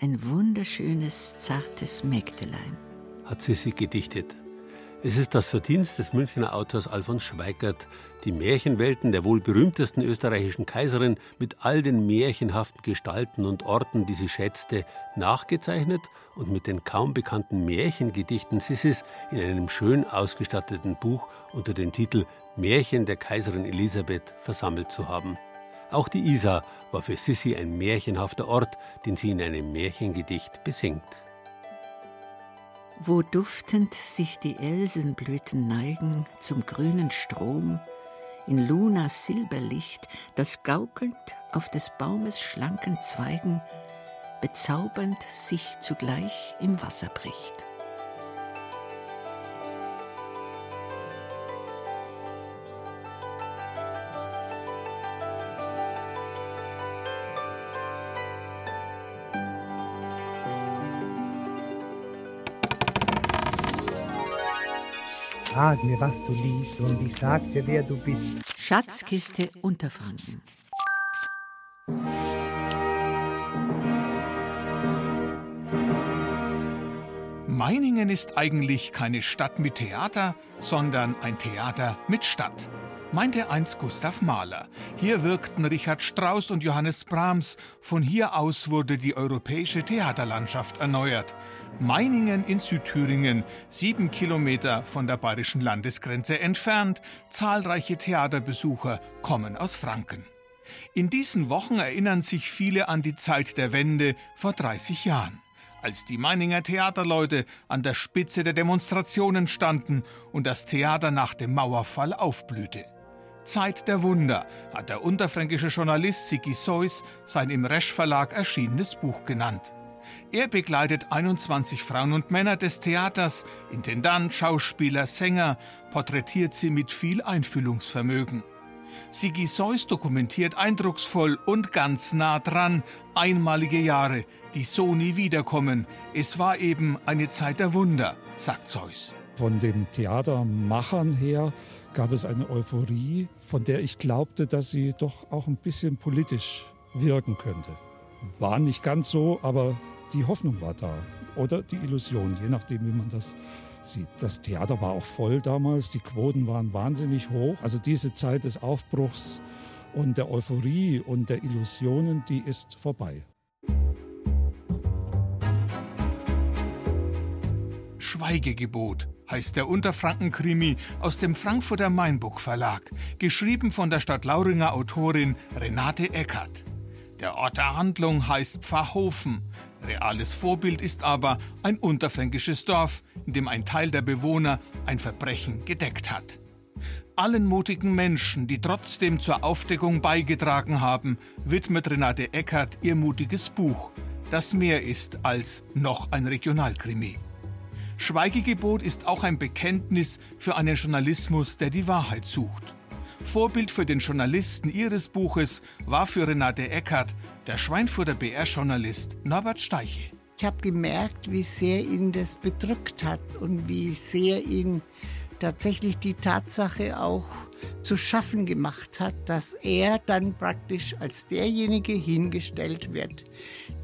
ein wunderschönes, zartes Mägdelein. Hat sie sie gedichtet. Es ist das Verdienst des Münchner Autors Alfons Schweigert, die Märchenwelten der wohl berühmtesten österreichischen Kaiserin mit all den märchenhaften Gestalten und Orten, die sie schätzte, nachgezeichnet und mit den kaum bekannten Märchengedichten Sissis in einem schön ausgestatteten Buch unter dem Titel Märchen der Kaiserin Elisabeth versammelt zu haben. Auch die Isar war für Sissi ein märchenhafter Ort, den sie in einem Märchengedicht besingt. Wo duftend sich die Elsenblüten neigen zum grünen Strom, in Lunas Silberlicht, das gaukelnd auf des Baumes schlanken Zweigen bezaubernd sich zugleich im Wasser bricht. Sag mir, was du liest, und ich sag dir, wer du bist. Schatzkiste Unterfranken. Meiningen ist eigentlich keine Stadt mit Theater, sondern ein Theater mit Stadt. Meinte einst Gustav Mahler. Hier wirkten Richard Strauss und Johannes Brahms. Von hier aus wurde die europäische Theaterlandschaft erneuert. Meiningen in Südthüringen, sieben Kilometer von der bayerischen Landesgrenze entfernt. Zahlreiche Theaterbesucher kommen aus Franken. In diesen Wochen erinnern sich viele an die Zeit der Wende vor 30 Jahren, als die Meininger Theaterleute an der Spitze der Demonstrationen standen und das Theater nach dem Mauerfall aufblühte. Zeit der Wunder hat der unterfränkische Journalist Sigi Seuss sein im Resch Verlag erschienenes Buch genannt. Er begleitet 21 Frauen und Männer des Theaters, Intendant, Schauspieler, Sänger, porträtiert sie mit viel Einfühlungsvermögen. Sigi Seuss dokumentiert eindrucksvoll und ganz nah dran einmalige Jahre, die so nie wiederkommen. Es war eben eine Zeit der Wunder, sagt Seuss. Von den Theatermachern her gab es eine Euphorie, von der ich glaubte, dass sie doch auch ein bisschen politisch wirken könnte. War nicht ganz so, aber die Hoffnung war da. Oder die Illusion, je nachdem, wie man das sieht. Das Theater war auch voll damals, die Quoten waren wahnsinnig hoch. Also diese Zeit des Aufbruchs und der Euphorie und der Illusionen, die ist vorbei. Schweigegebot heißt der Unterfranken-Krimi aus dem Frankfurter Mainbuch Verlag, geschrieben von der Stadt Lauringer Autorin Renate Eckert. Der Ort der Handlung heißt Pfarrhofen. Reales Vorbild ist aber ein unterfränkisches Dorf, in dem ein Teil der Bewohner ein Verbrechen gedeckt hat. Allen mutigen Menschen, die trotzdem zur Aufdeckung beigetragen haben, widmet Renate Eckert ihr mutiges Buch, das mehr ist als noch ein Regionalkrimi. Schweigegebot ist auch ein Bekenntnis für einen Journalismus, der die Wahrheit sucht. Vorbild für den Journalisten ihres Buches war für Renate Eckert der Schweinfurter BR-Journalist Norbert Steiche. Ich habe gemerkt, wie sehr ihn das bedrückt hat und wie sehr ihn tatsächlich die Tatsache auch zu schaffen gemacht hat, dass er dann praktisch als derjenige hingestellt wird,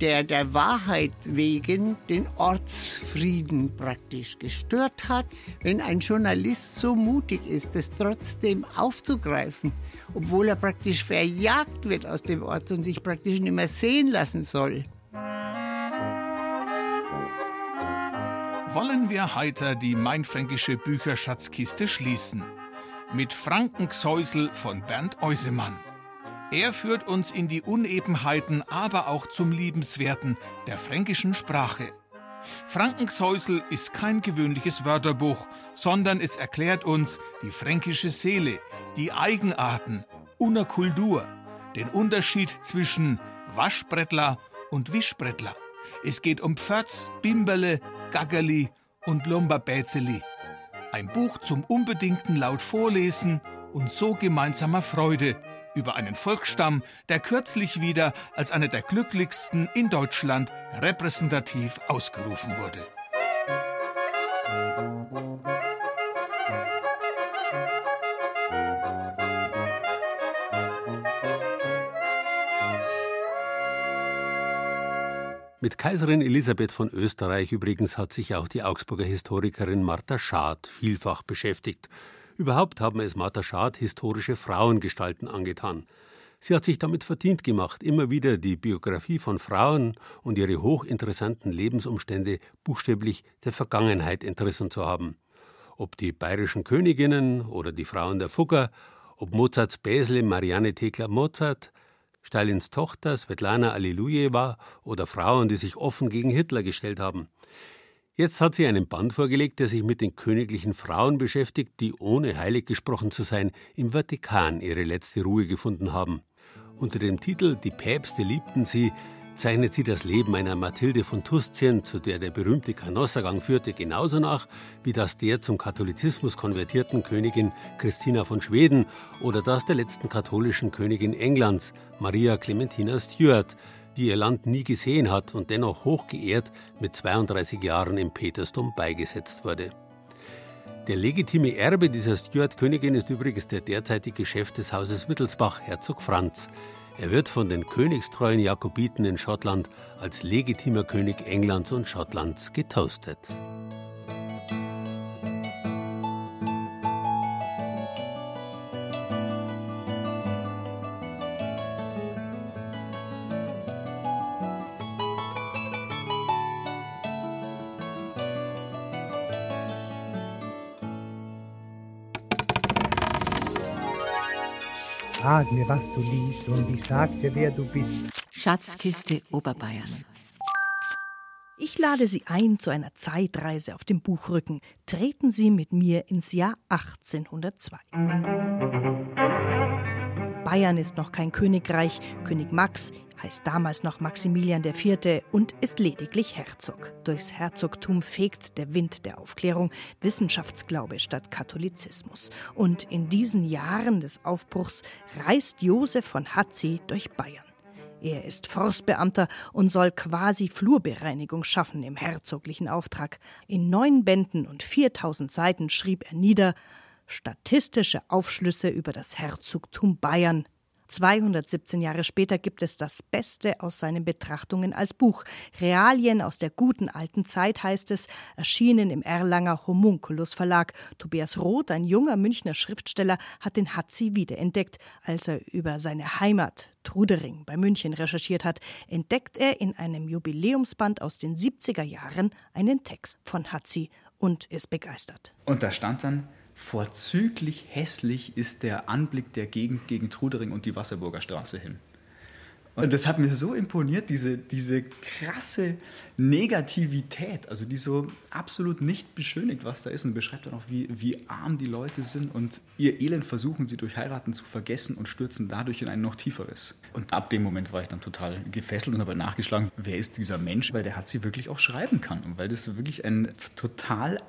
der der Wahrheit wegen den Ortsfrieden praktisch gestört hat. Wenn ein Journalist so mutig ist, das trotzdem aufzugreifen, obwohl er praktisch verjagt wird aus dem Ort und sich praktisch nicht mehr sehen lassen soll. Wollen wir heiter die mainfränkische Bücherschatzkiste schließen? Mit Frankenxäusel von Bernd Eusemann. Er führt uns in die Unebenheiten, aber auch zum Liebenswerten der fränkischen Sprache. Frankenshäusel ist kein gewöhnliches Wörterbuch, sondern es erklärt uns die fränkische Seele, die Eigenarten, una Kultur, den Unterschied zwischen Waschbrettler und Wischbrettler. Es geht um Pförtz, Bimberle, Gaggerli und Lomberbäzeli. Ein Buch zum unbedingten laut Vorlesen und so gemeinsamer Freude über einen Volksstamm, der kürzlich wieder als einer der glücklichsten in Deutschland repräsentativ ausgerufen wurde. Mit Kaiserin Elisabeth von Österreich übrigens hat sich auch die Augsburger Historikerin Martha Schad vielfach beschäftigt. Überhaupt haben es Martha Schad historische Frauengestalten angetan. Sie hat sich damit verdient gemacht, immer wieder die Biografie von Frauen und ihre hochinteressanten Lebensumstände buchstäblich der Vergangenheit entrissen zu haben. Ob die bayerischen Königinnen oder die Frauen der Fugger, ob Mozarts Bäsle Marianne Thekla Mozart, Stalins Tochter Svetlana Allilujeva oder Frauen, die sich offen gegen Hitler gestellt haben. Jetzt hat sie einen Band vorgelegt, der sich mit den königlichen Frauen beschäftigt, die ohne heilig gesprochen zu sein im Vatikan ihre letzte Ruhe gefunden haben. Unter dem Titel Die Päpste liebten sie zeichnet sie das Leben einer Mathilde von Tuscien, zu der der berühmte Kanossergang führte, genauso nach wie das der zum Katholizismus konvertierten Königin Christina von Schweden oder das der letzten katholischen Königin Englands, Maria Clementina Stuart, die ihr Land nie gesehen hat und dennoch hochgeehrt mit 32 Jahren im Petersdom beigesetzt wurde. Der legitime Erbe dieser Stuart-Königin ist übrigens der derzeitige Chef des Hauses Wittelsbach, Herzog Franz. Er wird von den königstreuen Jakobiten in Schottland als legitimer König Englands und Schottlands getoastet. Sag mir, was du liest, und ich sag dir, wer du bist. Schatzkiste Oberbayern. Ich lade Sie ein zu einer Zeitreise auf dem Buchrücken. Treten Sie mit mir ins Jahr 1802. Bayern ist noch kein Königreich. König Max heißt damals noch Maximilian IV. und ist lediglich Herzog. Durchs Herzogtum fegt der Wind der Aufklärung Wissenschaftsglaube statt Katholizismus. Und in diesen Jahren des Aufbruchs reist Josef von Hatzi durch Bayern. Er ist Forstbeamter und soll quasi Flurbereinigung schaffen im herzoglichen Auftrag. In neun Bänden und 4000 Seiten schrieb er nieder Statistische Aufschlüsse über das Herzogtum Bayern. 217 Jahre später gibt es das Beste aus seinen Betrachtungen als Buch. Realien aus der guten alten Zeit heißt es, erschienen im Erlanger Homunculus Verlag. Tobias Roth, ein junger Münchner Schriftsteller, hat den Hatzi wiederentdeckt. Als er über seine Heimat Trudering bei München recherchiert hat, entdeckt er in einem Jubiläumsband aus den 70er Jahren einen Text von Hatzi und ist begeistert. Und da stand dann, vorzüglich hässlich ist der Anblick der Gegend gegen Trudering und die Wasserburger Straße hin. Und das hat mir so imponiert, diese, diese krasse Negativität, also die so absolut nicht beschönigt, was da ist und beschreibt dann auch, wie, wie arm die Leute sind und ihr Elend versuchen sie durch Heiraten zu vergessen und stürzen dadurch in ein noch tieferes. Und ab dem Moment war ich dann total gefesselt und habe nachgeschlagen, wer ist dieser Mensch, weil der hat sie wirklich auch schreiben kann und weil das wirklich ein total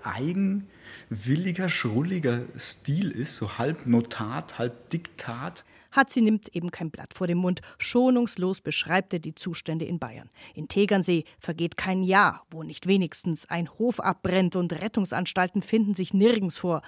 eigenwilliger, schrulliger Stil ist, so halb Notat, halb Diktat. Hatzi nimmt eben kein Blatt vor den Mund. Schonungslos beschreibt er die Zustände in Bayern. In Tegernsee vergeht kein Jahr, wo nicht wenigstens ein Hof abbrennt und Rettungsanstalten finden sich nirgends vor.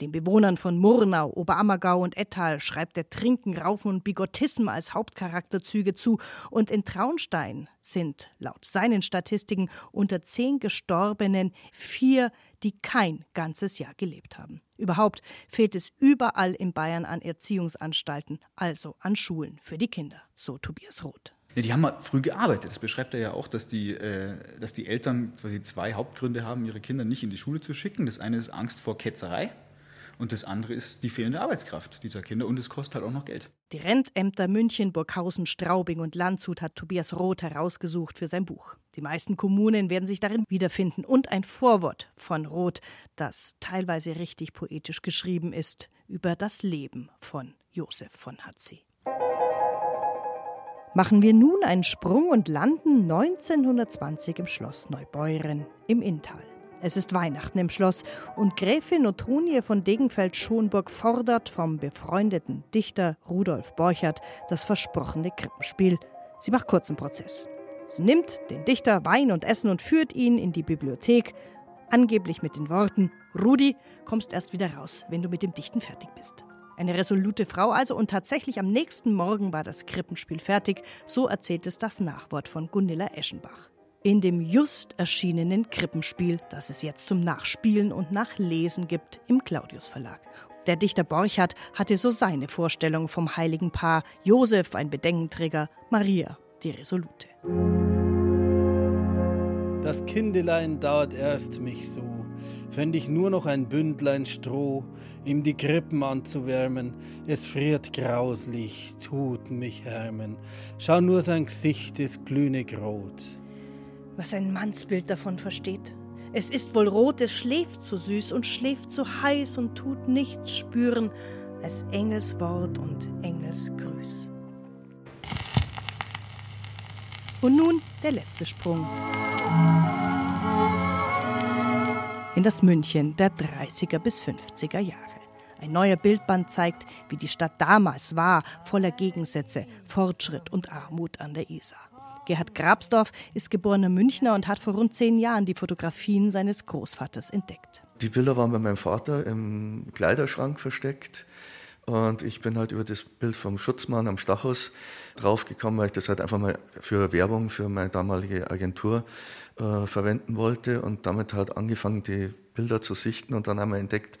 Den Bewohnern von Murnau, Oberammergau und Ettal schreibt er Trinken, Raufen und Bigottismus als Hauptcharakterzüge zu. Und in Traunstein sind laut seinen Statistiken unter zehn Gestorbenen vier, die kein ganzes Jahr gelebt haben. Überhaupt fehlt es überall in Bayern an Erziehungsanstalten, also an Schulen für die Kinder, so Tobias Roth. Die haben mal früh gearbeitet. Das beschreibt er ja auch, dass die, äh, dass die Eltern quasi zwei Hauptgründe haben, ihre Kinder nicht in die Schule zu schicken. Das eine ist Angst vor Ketzerei und das andere ist die fehlende Arbeitskraft dieser Kinder und es kostet halt auch noch Geld. Die Rentämter München, Burghausen, Straubing und Landshut hat Tobias Roth herausgesucht für sein Buch. Die meisten Kommunen werden sich darin wiederfinden und ein Vorwort von Roth, das teilweise richtig poetisch geschrieben ist, über das Leben von Josef von Hatzi. Machen wir nun einen Sprung und landen 1920 im Schloss Neubeuren im Inntal. Es ist Weihnachten im Schloss und Gräfin Ottonie von Degenfeld-Schonburg fordert vom befreundeten Dichter Rudolf Borchert das versprochene Krippenspiel. Sie macht kurzen Prozess. Sie nimmt den Dichter Wein und Essen und führt ihn in die Bibliothek, angeblich mit den Worten: Rudi, kommst erst wieder raus, wenn du mit dem Dichten fertig bist. Eine resolute Frau also und tatsächlich am nächsten Morgen war das Krippenspiel fertig, so erzählt es das Nachwort von Gunilla Eschenbach in dem just erschienenen Krippenspiel, das es jetzt zum Nachspielen und Nachlesen gibt im Claudius Verlag. Der Dichter Borchardt hatte so seine Vorstellung vom heiligen Paar Josef, ein Bedenkenträger, Maria, die Resolute. Das Kindelein dauert erst mich so, fänd ich nur noch ein Bündlein Stroh, ihm die Krippen anzuwärmen. Es friert grauslich, tut mich härmen. Schau nur sein Gesicht ist glühnig rot was ein Mannsbild davon versteht. Es ist wohl rot, es schläft so süß und schläft so heiß und tut nichts spüren als Engelswort und Engelsgrüß. Und nun der letzte Sprung. In das München der 30er bis 50er Jahre. Ein neuer Bildband zeigt, wie die Stadt damals war, voller Gegensätze, Fortschritt und Armut an der Isar. Gerhard Grabsdorf ist geborener Münchner und hat vor rund zehn Jahren die Fotografien seines Großvaters entdeckt. Die Bilder waren bei meinem Vater im Kleiderschrank versteckt. Und ich bin halt über das Bild vom Schutzmann am Stachus draufgekommen, weil ich das halt einfach mal für Werbung für meine damalige Agentur äh, verwenden wollte und damit halt angefangen, die Bilder zu sichten und dann einmal entdeckt,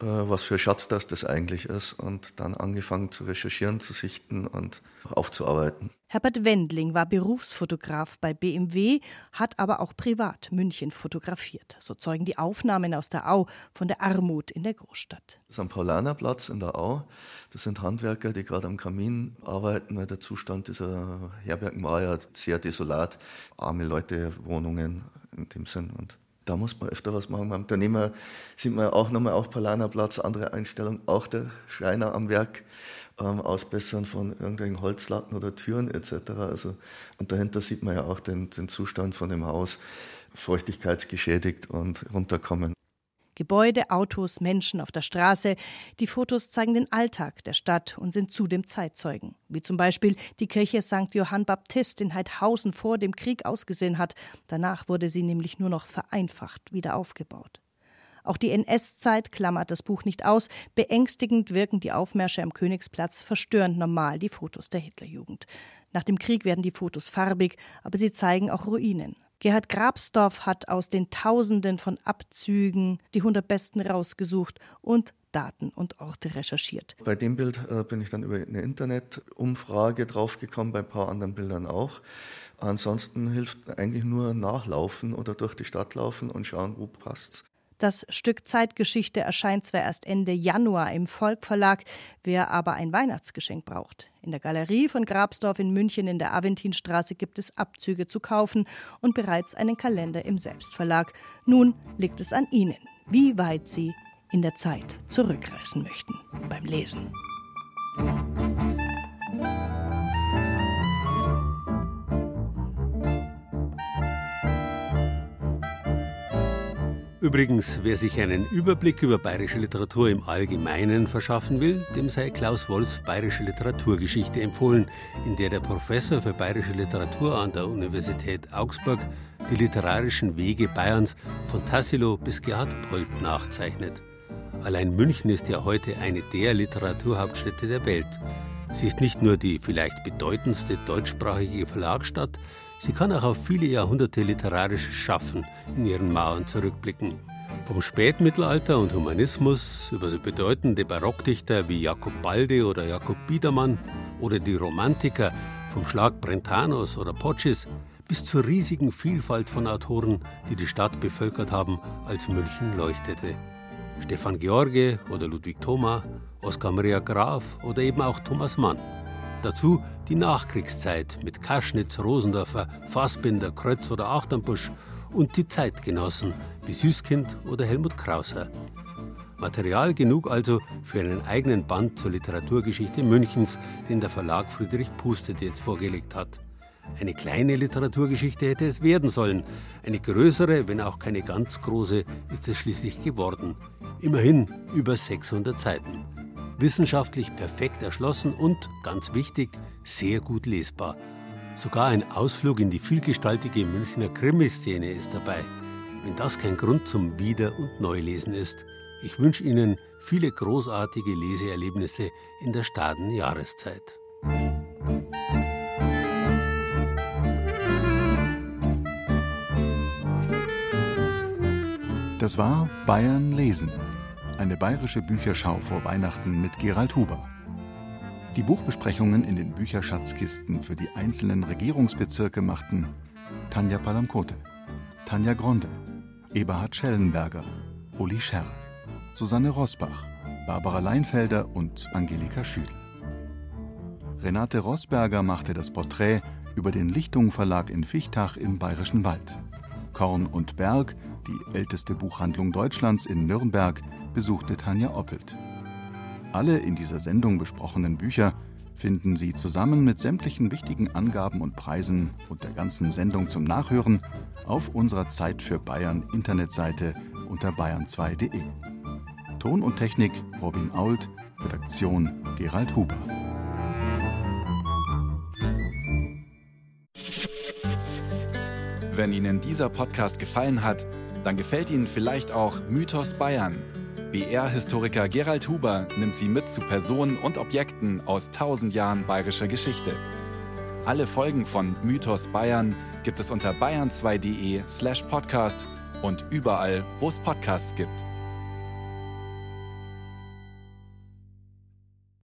äh, was für Schatz das das eigentlich ist und dann angefangen zu recherchieren, zu sichten und aufzuarbeiten. Herbert Wendling war Berufsfotograf bei BMW, hat aber auch privat München fotografiert. So zeugen die Aufnahmen aus der Au von der Armut in der Großstadt. Das ist am Paulanerplatz in der Au. Das sind Handwerker, die gerade am Kamin arbeiten, weil der Zustand dieser Herbergen war ja sehr desolat. Arme Leute, Wohnungen in dem Sinn. Und da muss man öfter was machen. Beim Unternehmer sieht man auch nochmal auf Palanerplatz, andere Einstellung, auch der Schreiner am Werk, ähm, Ausbessern von irgendwelchen Holzlatten oder Türen etc. Also, und dahinter sieht man ja auch den, den Zustand von dem Haus, feuchtigkeitsgeschädigt und runterkommen. Gebäude, Autos, Menschen auf der Straße. Die Fotos zeigen den Alltag der Stadt und sind zudem Zeitzeugen. Wie zum Beispiel die Kirche St. Johann Baptist in Heidhausen vor dem Krieg ausgesehen hat. Danach wurde sie nämlich nur noch vereinfacht wieder aufgebaut. Auch die NS-Zeit klammert das Buch nicht aus. Beängstigend wirken die Aufmärsche am Königsplatz, verstörend normal die Fotos der Hitlerjugend. Nach dem Krieg werden die Fotos farbig, aber sie zeigen auch Ruinen. Gerhard Grabsdorf hat aus den Tausenden von Abzügen die 100 besten rausgesucht und Daten und Orte recherchiert. Bei dem Bild äh, bin ich dann über eine Internetumfrage draufgekommen, bei ein paar anderen Bildern auch. Ansonsten hilft eigentlich nur nachlaufen oder durch die Stadt laufen und schauen, wo passt's. Das Stück Zeitgeschichte erscheint zwar erst Ende Januar im Volk Verlag, wer aber ein Weihnachtsgeschenk braucht. In der Galerie von Grabsdorf in München in der Aventinstraße gibt es Abzüge zu kaufen und bereits einen Kalender im Selbstverlag. Nun liegt es an Ihnen, wie weit Sie in der Zeit zurückreisen möchten beim Lesen. Übrigens, wer sich einen Überblick über bayerische Literatur im Allgemeinen verschaffen will, dem sei Klaus Wolfs Bayerische Literaturgeschichte empfohlen, in der der Professor für bayerische Literatur an der Universität Augsburg die literarischen Wege Bayerns von Tassilo bis Gerhard Polt nachzeichnet. Allein München ist ja heute eine der Literaturhauptstädte der Welt. Sie ist nicht nur die vielleicht bedeutendste deutschsprachige Verlagsstadt, Sie kann auch auf viele Jahrhunderte literarisches Schaffen in ihren Mauern zurückblicken. Vom Spätmittelalter und Humanismus über so bedeutende Barockdichter wie Jakob Balde oder Jakob Biedermann oder die Romantiker vom Schlag Brentanos oder Pocis bis zur riesigen Vielfalt von Autoren, die die Stadt bevölkert haben, als München leuchtete. Stefan George oder Ludwig Thoma, Oskar Maria Graf oder eben auch Thomas Mann. Dazu die Nachkriegszeit mit Kaschnitz, Rosendorfer, Fassbinder, Krötz oder Achternbusch und die Zeitgenossen wie Süßkind oder Helmut Krauser. Material genug also für einen eigenen Band zur Literaturgeschichte Münchens, den der Verlag Friedrich Pustet jetzt vorgelegt hat. Eine kleine Literaturgeschichte hätte es werden sollen. Eine größere, wenn auch keine ganz große, ist es schließlich geworden. Immerhin über 600 Seiten wissenschaftlich perfekt erschlossen und, ganz wichtig, sehr gut lesbar. Sogar ein Ausflug in die vielgestaltige Münchner Krimiszene ist dabei. Wenn das kein Grund zum Wieder- und Neulesen ist. Ich wünsche Ihnen viele großartige Leseerlebnisse in der staden Jahreszeit. Das war Bayern lesen eine bayerische Bücherschau vor Weihnachten mit Gerald Huber. Die Buchbesprechungen in den Bücherschatzkisten für die einzelnen Regierungsbezirke machten Tanja Palamkote, Tanja Gronde, Eberhard Schellenberger, Uli Scherr, Susanne Rosbach, Barbara Leinfelder und Angelika Schüdel. Renate Rosberger machte das Porträt über den Lichtung Verlag in Fichtach im Bayerischen Wald. Korn und Berg, die älteste Buchhandlung Deutschlands in Nürnberg, besuchte Tanja Oppelt. Alle in dieser Sendung besprochenen Bücher finden Sie zusammen mit sämtlichen wichtigen Angaben und Preisen und der ganzen Sendung zum Nachhören auf unserer Zeit für Bayern Internetseite unter bayern2.de. Ton und Technik Robin Ault, Redaktion Gerald Huber. Wenn Ihnen dieser Podcast gefallen hat, dann gefällt Ihnen vielleicht auch Mythos Bayern BR-Historiker Gerald Huber nimmt Sie mit zu Personen und Objekten aus tausend Jahren bayerischer Geschichte. Alle Folgen von Mythos Bayern gibt es unter bayern2.de slash podcast und überall, wo es Podcasts gibt.